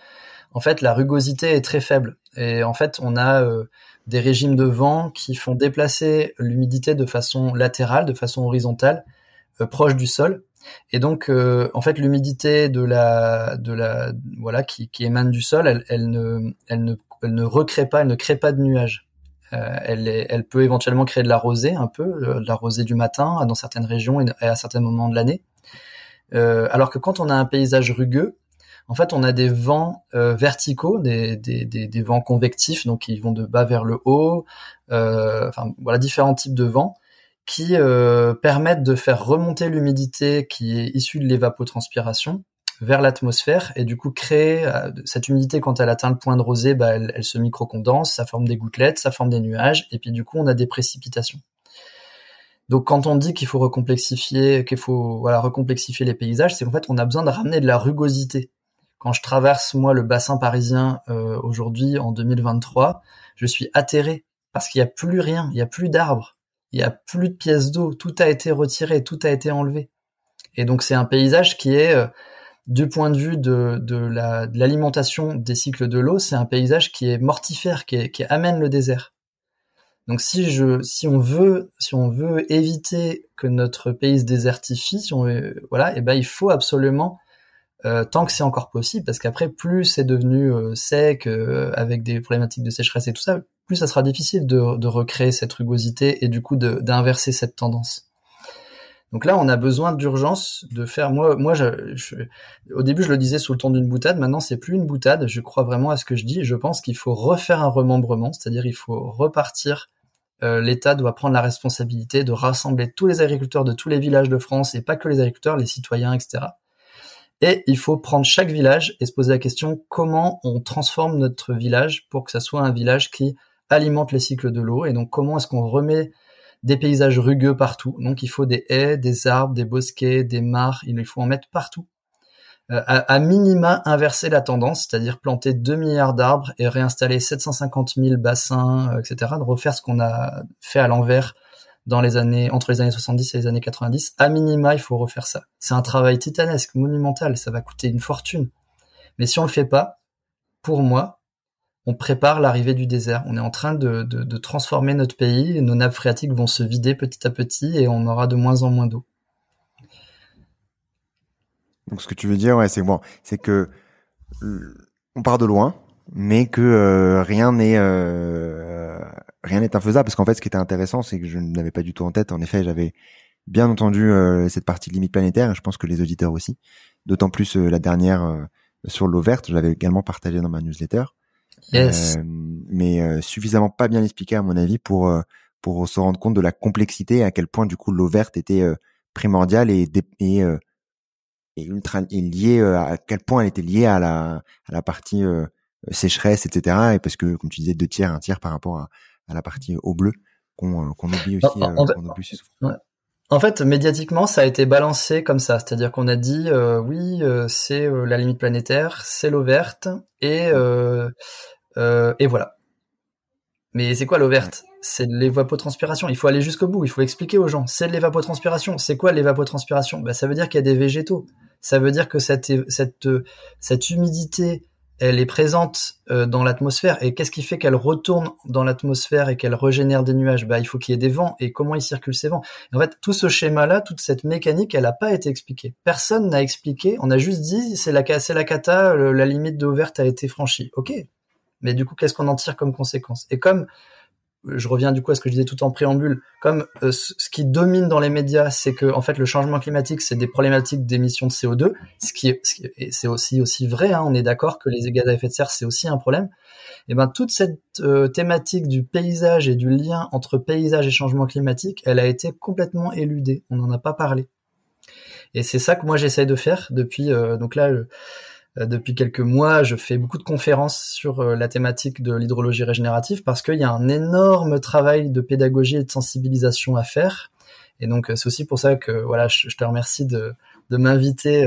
en fait, la rugosité est très faible. Et en fait, on a des régimes de vent qui font déplacer l'humidité de façon latérale, de façon horizontale, euh, proche du sol. Et donc, euh, en fait, l'humidité de la, de la, voilà, qui, qui émane du sol, elle, elle, ne, elle ne, elle ne recrée pas, elle ne crée pas de nuages. Euh, elle, est, elle peut éventuellement créer de la rosée, un peu, de la rosée du matin dans certaines régions et à certains moments de l'année. Euh, alors que quand on a un paysage rugueux, en fait, on a des vents euh, verticaux, des, vents convectifs, donc qui vont de bas vers le haut. Euh, enfin, voilà, différents types de vents qui euh, permettent de faire remonter l'humidité qui est issue de l'évapotranspiration vers l'atmosphère et du coup créer cette humidité quand elle atteint le point de rosée, bah, elle, elle se microcondense, ça forme des gouttelettes, ça forme des nuages et puis du coup on a des précipitations. Donc quand on dit qu'il faut recomplexifier, qu'il faut voilà recomplexifier les paysages, c'est qu'en fait on a besoin de ramener de la rugosité. Quand je traverse moi le bassin parisien euh, aujourd'hui en 2023, je suis atterré parce qu'il n'y a plus rien, il n'y a plus d'arbres il y a plus de pièces d'eau, tout a été retiré, tout a été enlevé. Et donc c'est un paysage qui est, euh, du point de vue de, de l'alimentation des cycles de l'eau, c'est un paysage qui est mortifère, qui, qui amène le désert. Donc si je, si on veut, si on veut éviter que notre pays se désertifie, si on voilà, et eh ben il faut absolument euh, tant que c'est encore possible, parce qu'après plus c'est devenu euh, sec avec des problématiques de sécheresse et tout ça, plus ça sera difficile de, de recréer cette rugosité et du coup d'inverser cette tendance. Donc là, on a besoin d'urgence de faire. Moi, moi, je, au début, je le disais sous le ton d'une boutade. Maintenant, c'est plus une boutade. Je crois vraiment à ce que je dis. Je pense qu'il faut refaire un remembrement, c'est-à-dire il faut repartir. Euh, L'État doit prendre la responsabilité de rassembler tous les agriculteurs de tous les villages de France et pas que les agriculteurs, les citoyens, etc. Et il faut prendre chaque village et se poser la question comment on transforme notre village pour que ça soit un village qui alimente les cycles de l'eau? Et donc comment est-ce qu'on remet des paysages rugueux partout? Donc il faut des haies, des arbres, des bosquets, des mares, il faut en mettre partout. Euh, à, minima inverser la tendance, c'est-à-dire planter 2 milliards d'arbres et réinstaller 750 000 bassins, euh, etc., de refaire ce qu'on a fait à l'envers dans les années entre les années 70 et les années 90. À minima, il faut refaire ça. C'est un travail titanesque, monumental, ça va coûter une fortune. Mais si on le fait pas, pour moi, on prépare l'arrivée du désert. On est en train de, de, transformer notre pays, nos nappes phréatiques vont se vider petit à petit et on aura de moins en moins d'eau. Donc ce que tu veux dire, ouais, c'est bon, c'est que on part de loin, mais que euh, rien n'est euh, rien n'est infaisable parce qu'en fait, ce qui était intéressant, c'est que je ne l'avais pas du tout en tête. En effet, j'avais bien entendu euh, cette partie limite planétaire, et je pense que les auditeurs aussi. D'autant plus la dernière sur l'eau verte, je l'avais également partagé dans ma newsletter. Yes. mais suffisamment pas bien expliqué à mon avis pour pour se rendre compte de la complexité et à quel point du coup l'eau verte était primordiale et, et et ultra et liée euh, à quel point elle était liée à la à la partie euh, sécheresse etc et parce que comme tu disais deux tiers un tiers par rapport à, à la partie eau bleue qu'on euh, qu'on oublie aussi en, en, fait, en fait médiatiquement ça a été balancé comme ça c'est-à-dire qu'on a dit oui c'est la limite planétaire c'est l'eau verte et et voilà mais c'est quoi l'eau verte? C'est de l'évapotranspiration. Il faut aller jusqu'au bout. Il faut expliquer aux gens. C'est de l'évapotranspiration. C'est quoi l'évapotranspiration? Bah, Ça veut dire qu'il y a des végétaux. Ça veut dire que cette, cette, cette humidité, elle est présente euh, dans l'atmosphère. Et qu'est-ce qui fait qu'elle retourne dans l'atmosphère et qu'elle régénère des nuages? Bah, Il faut qu'il y ait des vents. Et comment ils circulent ces vents? En fait, tout ce schéma-là, toute cette mécanique, elle n'a pas été expliquée. Personne n'a expliqué. On a juste dit, c'est la, c'est la cata, la limite d'eau verte a été franchie. OK. Mais du coup, qu'est-ce qu'on en tire comme conséquence? Et comme je reviens du coup à ce que je disais tout en préambule, comme euh, ce qui domine dans les médias, c'est que en fait le changement climatique, c'est des problématiques d'émissions de CO2, ce qui est, c'est aussi aussi vrai. Hein, on est d'accord que les gaz à effet de serre, c'est aussi un problème. Et ben toute cette euh, thématique du paysage et du lien entre paysage et changement climatique, elle a été complètement éludée. On n'en a pas parlé. Et c'est ça que moi j'essaye de faire depuis. Euh, donc là. Euh, depuis quelques mois, je fais beaucoup de conférences sur euh, la thématique de l'hydrologie régénérative parce qu'il y a un énorme travail de pédagogie et de sensibilisation à faire. Et donc euh, c'est aussi pour ça que voilà, je, te remercie de, m'inviter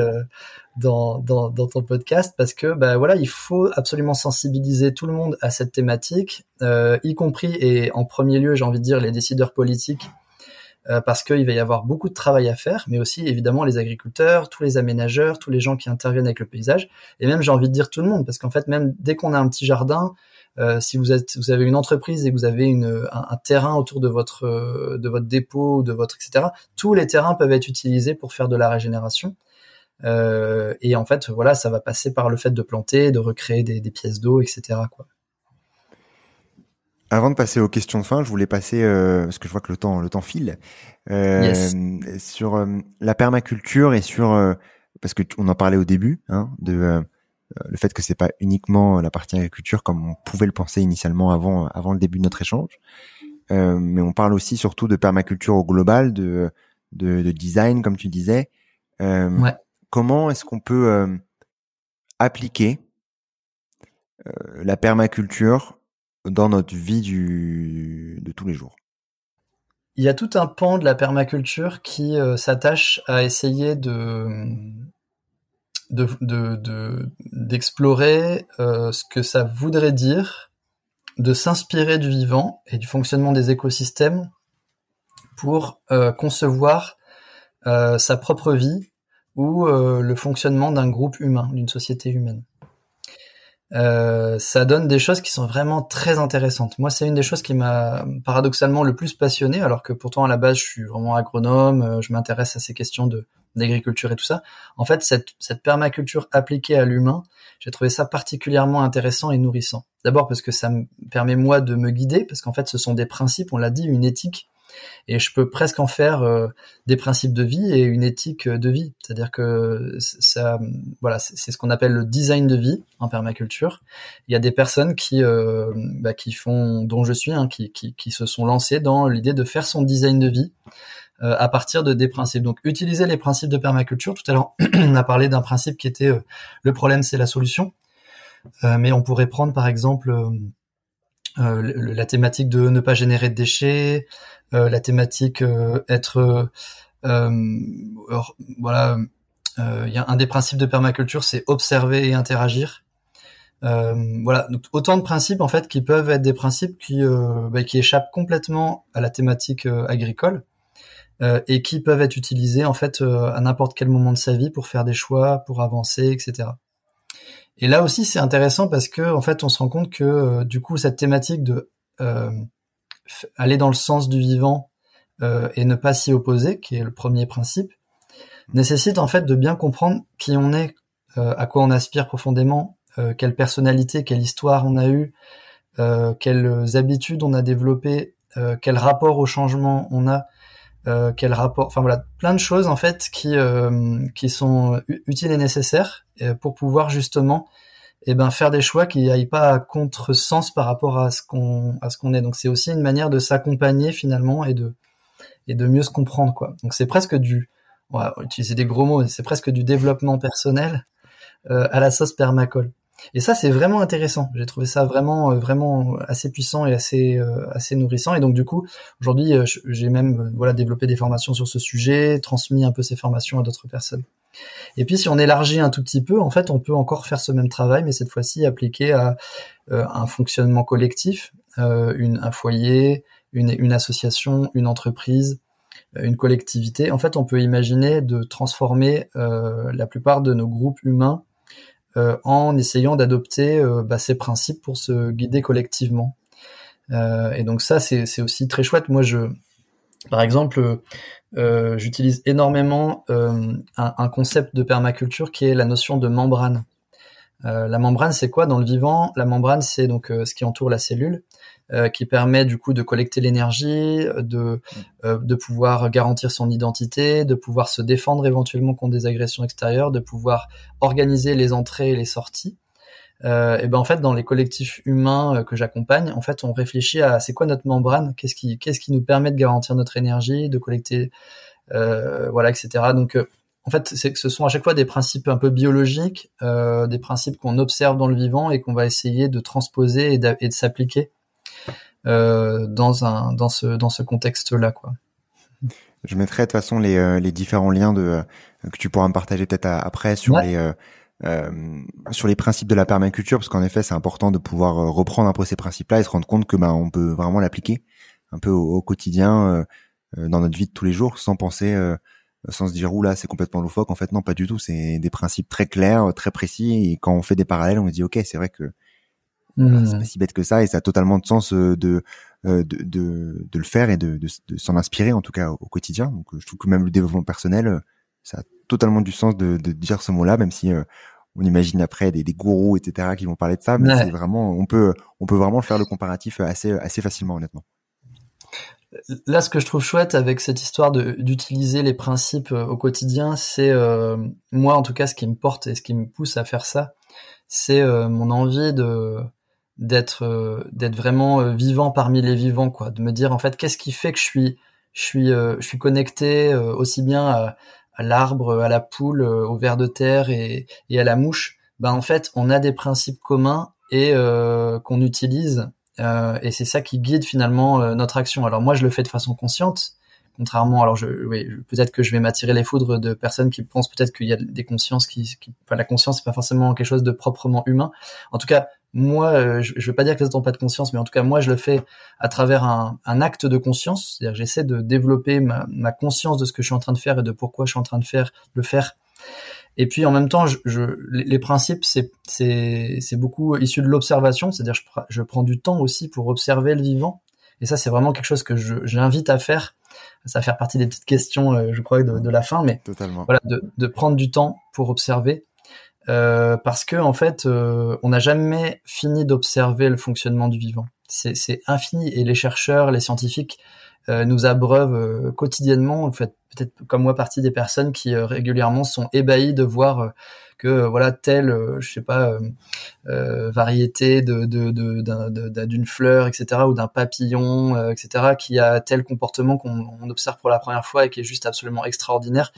dans, dans, ton podcast parce que bah voilà, il faut absolument sensibiliser tout le monde à cette thématique, y compris et en premier lieu, j'ai envie de dire les décideurs politiques parce qu'il va y avoir beaucoup de travail à faire, mais aussi évidemment les agriculteurs, tous les aménageurs, tous les gens qui interviennent avec le paysage, et même j'ai envie de dire tout le monde, parce qu'en fait même dès qu'on a un petit jardin, euh, si vous êtes, vous avez une entreprise et que vous avez une, un, terrain autour de votre euh, de votre dépôt, de votre etc. Tous les terrains peuvent être utilisés pour faire de la régénération. Euh, et en fait, voilà, ça va passer par le fait de planter, de recréer des, des pièces d'eau, etc. Quoi. Avant de passer aux questions de fin, je voulais passer euh, parce que je vois que le temps le temps file euh, sur euh, la permaculture et sur euh, parce que on en parlait au début hein, de le fait que c'est pas uniquement la partie agriculture comme on pouvait le penser initialement avant avant le début de notre échange, mais on parle aussi surtout de permaculture au global, de de, de design comme tu disais. Ouais. Comment est-ce qu'on peut appliquer la permaculture dans notre vie de tous les jours Il y a tout un pan de la permaculture qui euh, s'attache à essayer de d'explorer de, euh, ce que ça voudrait dire de s'inspirer du vivant et du fonctionnement des écosystèmes pour euh, concevoir sa propre vie ou le fonctionnement d'un groupe humain, d'une société humaine. Euh, ça donne des choses qui sont vraiment très intéressantes. Moi, c'est une des choses qui m'a paradoxalement le plus passionné, alors que pourtant à la base, je suis vraiment agronome, euh, je m'intéresse à ces questions de d'agriculture et tout ça. En fait, cette, cette permaculture appliquée à l'humain, j'ai trouvé ça particulièrement intéressant et nourrissant. D'abord parce que ça me permet moi de me guider, parce qu'en fait, ce sont des principes, on l'a dit, une éthique et je peux presque en faire euh, des principes de vie et une éthique de vie. C'est-à-dire que ça, voilà, c'est ce qu'on appelle le design de vie en permaculture. Il y a des personnes qui, euh, bah, qui font, dont je suis, hein, qui, qui, qui, se sont lancées dans l'idée de faire son design de vie. à partir de des principes. Donc utiliser les principes de permaculture. Tout à l'heure, on a parlé d'un principe qui était le problème, c'est la solution. mais on pourrait prendre par exemple la thématique de ne pas générer de déchets, la thématique être voilà il y a un des principes de permaculture, c'est observer et interagir. Euh, voilà, donc autant de principes en fait qui peuvent être des principes qui euh, bah, qui échappent complètement à la thématique euh, agricole et qui peuvent être utilisés en fait à n'importe quel moment de sa vie pour faire des choix, pour avancer, etc. Et là aussi c'est intéressant parce que en fait on se rend compte que du coup cette thématique de aller dans le sens du vivant et ne pas s'y opposer, qui est le premier principe, nécessite en fait de bien comprendre qui on est, à quoi on aspire profondément euh, quelle personnalité, quelle histoire on a eu, euh, quelles habitudes on a développées, euh, quel rapport au changement on a, quel rapport, enfin voilà, plein de choses en fait qui qui sont utiles et nécessaires pour pouvoir justement eh ben faire des choix qui n'aillent pas à contre-sens par rapport à ce qu'on à ce qu'on est. Donc c'est aussi une manière de s'accompagner finalement et de et de mieux se comprendre quoi. Donc c'est presque du on va utiliser des gros mots, c'est presque du développement personnel à la sauce permacole. Et ça, c'est vraiment intéressant. J'ai trouvé ça vraiment, euh, vraiment assez puissant et assez, euh, assez nourrissant. Et donc, du coup, aujourd'hui, euh, j'ai même, voilà, développé des formations sur ce sujet, transmis un peu ces formations à d'autres personnes. Et puis, si on élargit un tout petit peu, en fait, on peut encore faire ce même travail, mais cette fois-ci appliqué à un fonctionnement collectif, une, un foyer, une, une association, une entreprise, une collectivité. En fait, on peut imaginer de transformer la plupart de nos groupes humains euh, en essayant d'adopter euh, bah, ces principes pour se guider collectivement. Euh, et donc ça, c'est aussi très chouette. Moi, je, par exemple, j'utilise énormément un, concept de permaculture qui est la notion de membrane. la membrane, c'est quoi dans le vivant? La membrane, c'est donc ce qui entoure la cellule. Euh, qui permet du coup de collecter l'énergie, de euh, de pouvoir garantir son identité, de pouvoir se défendre éventuellement contre des agressions extérieures, de pouvoir organiser les entrées et les sorties. Euh, et ben en fait dans les collectifs humains que j'accompagne, en fait on réfléchit à c'est quoi notre membrane, qu'est-ce qui qu'est-ce qui nous permet de garantir notre énergie, de collecter voilà etc. Donc en fait, c'est que ce sont à chaque fois des principes un peu biologiques, euh, des principes qu'on observe dans le vivant et qu'on va essayer de transposer et de s'appliquer euh, dans un dans ce dans ce contexte-là, quoi. Je mettrai de toute façon les, euh, les différents liens de euh, que tu pourras me partager peut-être après sur les euh, sur les principes de la permaculture, parce qu'en effet, c'est important de pouvoir reprendre un peu ces principes-là et se rendre compte que bah, on peut vraiment l'appliquer un peu au, quotidien, euh, dans notre vie de tous les jours, sans penser, sans se dire là c'est complètement loufoque. En fait, non, pas du tout. C'est des principes très clairs, très précis. Et quand on fait des parallèles, on se dit ok, c'est vrai que Mmh. C'est pas si bête que ça et ça a totalement de sens euh, de euh, de, de, de le faire et de, de, de s'en inspirer en tout cas au, quotidien. Donc je trouve que même le développement personnel, euh, ça a totalement du sens de, de dire ce mot-là, même si on imagine après des, des gourous etc qui vont parler de ça, mais c'est vraiment on peut on peut vraiment faire le comparatif assez assez facilement honnêtement. Là, ce que je trouve chouette avec cette histoire d'utiliser les principes au quotidien, c'est moi en tout cas ce qui me porte et ce qui me pousse à faire ça, c'est mon envie de d'être euh, d'être vraiment euh, vivant parmi les vivants quoi. De me dire en fait qu'est-ce qui fait que je suis je suis euh, je suis connecté aussi bien à, l'arbre à la poule au ver de terre et, et à la mouche. Ben en fait on a des principes communs et qu'on utilise et c'est ça qui guide finalement notre action. Alors moi je le fais de façon consciente contrairement alors je oui, peut-être que je vais m'attirer les foudres de personnes qui pensent peut-être qu'il y a des consciences qui, qui enfin la conscience c'est pas forcément quelque chose de proprement humain. En tout cas moi, euh, je, ne veux pas dire que ça pas de conscience, mais en tout cas, moi, je le fais à travers un, acte de conscience. C'est-à-dire, j'essaie de développer ma, conscience de ce que je suis en train de faire et de pourquoi je suis en train de faire le faire. Et puis, en même temps, je, les, principes, c'est c'est beaucoup issu de l'observation. C'est-à-dire, je, je prends du temps aussi pour observer le vivant. Et ça, c'est vraiment quelque chose que j'invite à faire. Ça va faire partie des petites questions, euh, je crois, de, de la fin, mais Totalement. voilà, de, de prendre du temps pour observer euh, parce que en fait, euh, on n'a jamais fini d'observer le fonctionnement du vivant. c'est infini. Et les chercheurs, les scientifiques nous abreuvent quotidiennement, en fait, peut-être comme moi partie des personnes qui régulièrement sont ébahies de voir que euh, voilà telle euh, je sais pas euh, variété de d'une fleur etc ou d'un papillon etc qui a tel comportement qu'on observe pour la première fois et qui est juste absolument extraordinaire.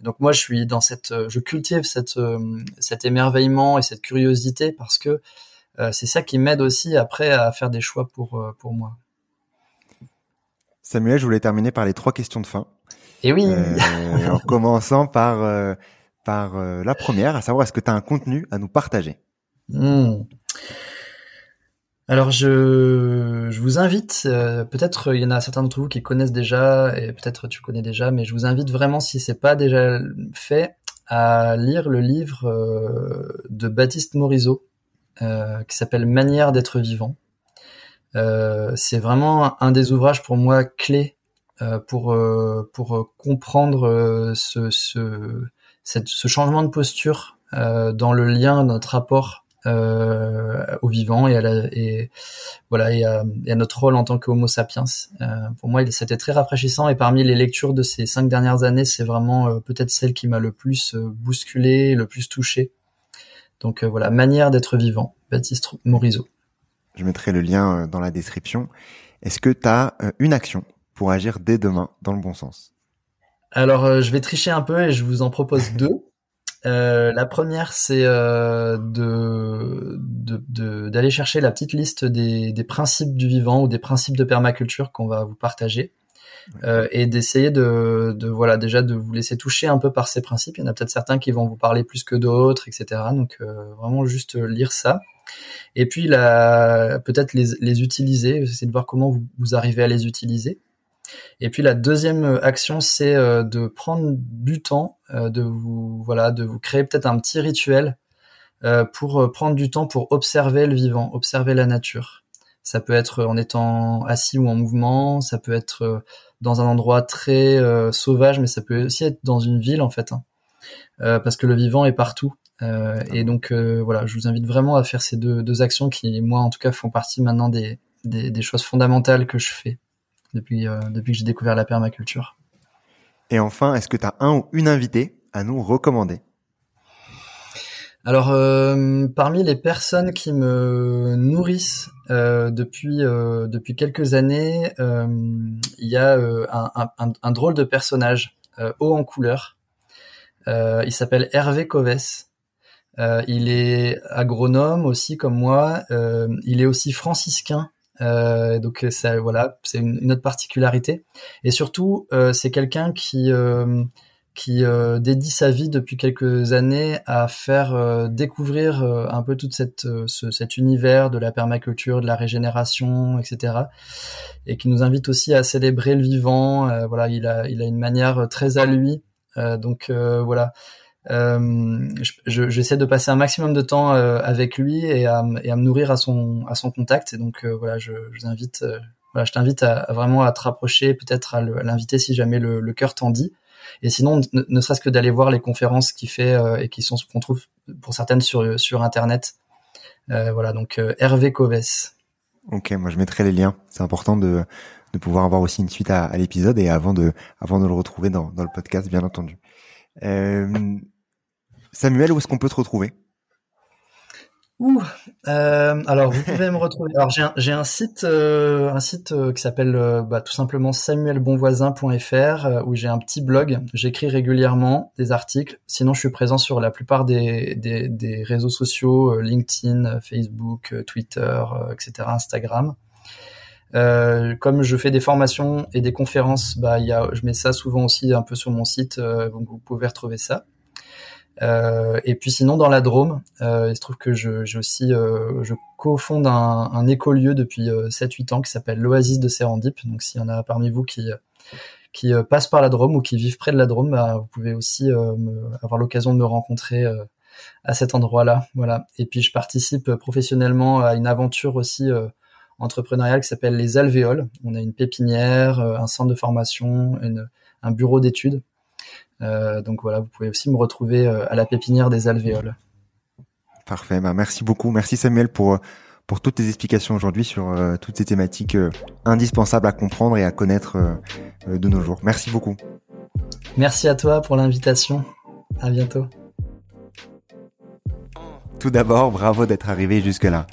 Donc moi je suis dans cette je cultive cette cet émerveillement et cette curiosité parce que c'est ça qui m'aide aussi après à faire des choix pour pour moi Samuel, je voulais terminer par les trois questions de fin. Et oui. en commençant par par euh, la première, à savoir est-ce que tu as un contenu à nous partager? Hmm. Alors je, je vous invite, euh, peut-être il y en a certains d'entre vous qui connaissent déjà et peut-être tu connais déjà, mais je vous invite vraiment si c'est pas déjà fait à lire le livre euh, de Baptiste Morisot qui s'appelle Manière d'être vivant. C'est vraiment un des ouvrages pour moi clés pour pour comprendre ce, ce ce changement de posture euh, dans le lien, notre rapport euh, au vivant et à la, et voilà et à, notre rôle en tant qu'Homo sapiens. Euh, pour moi, c'était très rafraîchissant et parmi les lectures de ces cinq dernières années, c'est vraiment euh, peut-être celle qui m'a le plus euh, bousculé, le plus touché. Donc voilà, manière d'être vivant, Baptiste Morisot. Je mettrai le lien dans la description. Est-ce que tu as une action pour agir dès demain dans le bon sens? Alors, euh, je vais tricher un peu et je vous en propose deux. Euh, la première, c'est euh, de, d'aller chercher la petite liste des, principes du vivant ou des principes de permaculture qu'on va vous partager. et d'essayer de, voilà déjà de vous laisser toucher un peu par ces principes. Il y en a peut-être certains qui vont vous parler plus que d'autres, etc. Donc vraiment juste lire ça. Et puis peut-être les, utiliser, essayer de voir comment vous, arrivez à les utiliser. Et puis la deuxième euh, action, c'est euh, de prendre du temps, euh, de vous voilà, de vous créer peut-être un petit rituel pour prendre du temps pour observer le vivant, observer la nature. Ça peut être en étant assis ou en mouvement, ça peut être dans un endroit très sauvage, mais ça peut aussi être dans une ville en fait, hein. parce que le vivant est partout. Et donc voilà, je vous invite vraiment à faire ces deux, actions qui, moi en tout cas, font partie maintenant des, des choses fondamentales que je fais depuis, euh, depuis que j'ai découvert la permaculture. Et enfin, est-ce que tu as un ou une invitée à nous recommander? Alors, euh, parmi les personnes qui me nourrissent euh, depuis depuis quelques années, il y a un, un, drôle de personnage haut en couleur. il s'appelle Hervé Coves. Il est agronome aussi comme moi. il est aussi franciscain euh, donc ça, voilà, c'est une, autre particularité. Et surtout, euh, c'est quelqu'un qui euh, qui dédie sa vie depuis quelques années à faire découvrir un peu tout cette cet univers de la permaculture, de la régénération, etc. Et qui nous invite aussi à célébrer le vivant. voilà, il a il a une manière très à lui. donc voilà. Euh, j'essaie de passer un maximum de temps euh, avec lui et à, et à, me nourrir à son à son contact. Et donc euh, voilà, je, je invite, voilà, je t'invite à, vraiment à te rapprocher, peut-être à l'inviter si jamais le, le cœur t'en dit. Et sinon, ne, serait-ce que d'aller voir les conférences qu'il fait et qui sont qu'on trouve pour certaines sur sur internet. voilà, donc Hervé Coves. Ok, moi je mettrai les liens. C'est important de de pouvoir avoir aussi une suite à, à l'épisode et avant de avant de le retrouver dans dans le podcast, bien entendu. Euh, Samuel, où est-ce qu'on peut te retrouver? Euh, alors vous pouvez me retrouver. Alors j'ai un, site, euh, un site euh, qui s'appelle bah, tout simplement samuelbonvoisin.fr où j'ai un petit blog. J'écris régulièrement des articles. Sinon, je suis présent sur la plupart des, des, réseaux sociaux LinkedIn, Facebook, Twitter, etc., Instagram. comme je fais des formations et des conférences, bah, y a, je mets ça souvent aussi un peu sur mon site, donc vous pouvez retrouver ça. Euh, et puis sinon dans la Drôme, euh, il se trouve que je, je aussi euh, je cofonde un, un écolieu depuis 7-8 ans qui s'appelle l'Oasis de Serendip. Donc s'il y en a parmi vous qui qui passent par la Drôme ou qui vivent près de la Drôme, bah, vous pouvez aussi avoir l'occasion de me rencontrer à cet endroit-là. Voilà. Et puis je participe professionnellement à une aventure aussi entrepreneuriale qui s'appelle les Alvéoles. On a une pépinière, un centre de formation, une, un bureau d'études euh, donc voilà, vous pouvez aussi me retrouver euh, à la pépinière des alvéoles. Parfait, bah merci beaucoup, merci Samuel pour pour toutes tes explications aujourd'hui sur euh, toutes ces thématiques euh, indispensables à comprendre et à connaître euh, de nos jours. Merci beaucoup. Merci à toi pour l'invitation. À bientôt. Tout d'abord, bravo d'être arrivé jusque-là.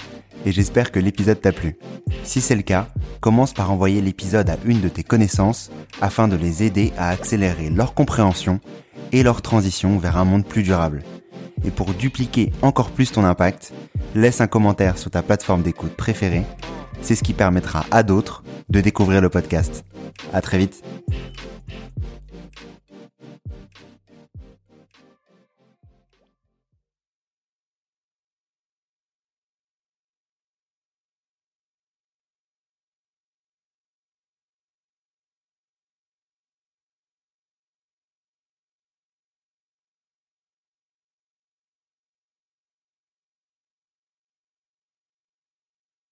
Et j'espère que l'épisode t'a plu. Si c'est le cas, commence par envoyer l'épisode à une de tes connaissances afin de les aider à accélérer leur compréhension et leur transition vers un monde plus durable. Et pour dupliquer encore plus ton impact, laisse un commentaire sur ta plateforme d'écoute préférée. C'est ce qui permettra à d'autres de découvrir le podcast. À très vite.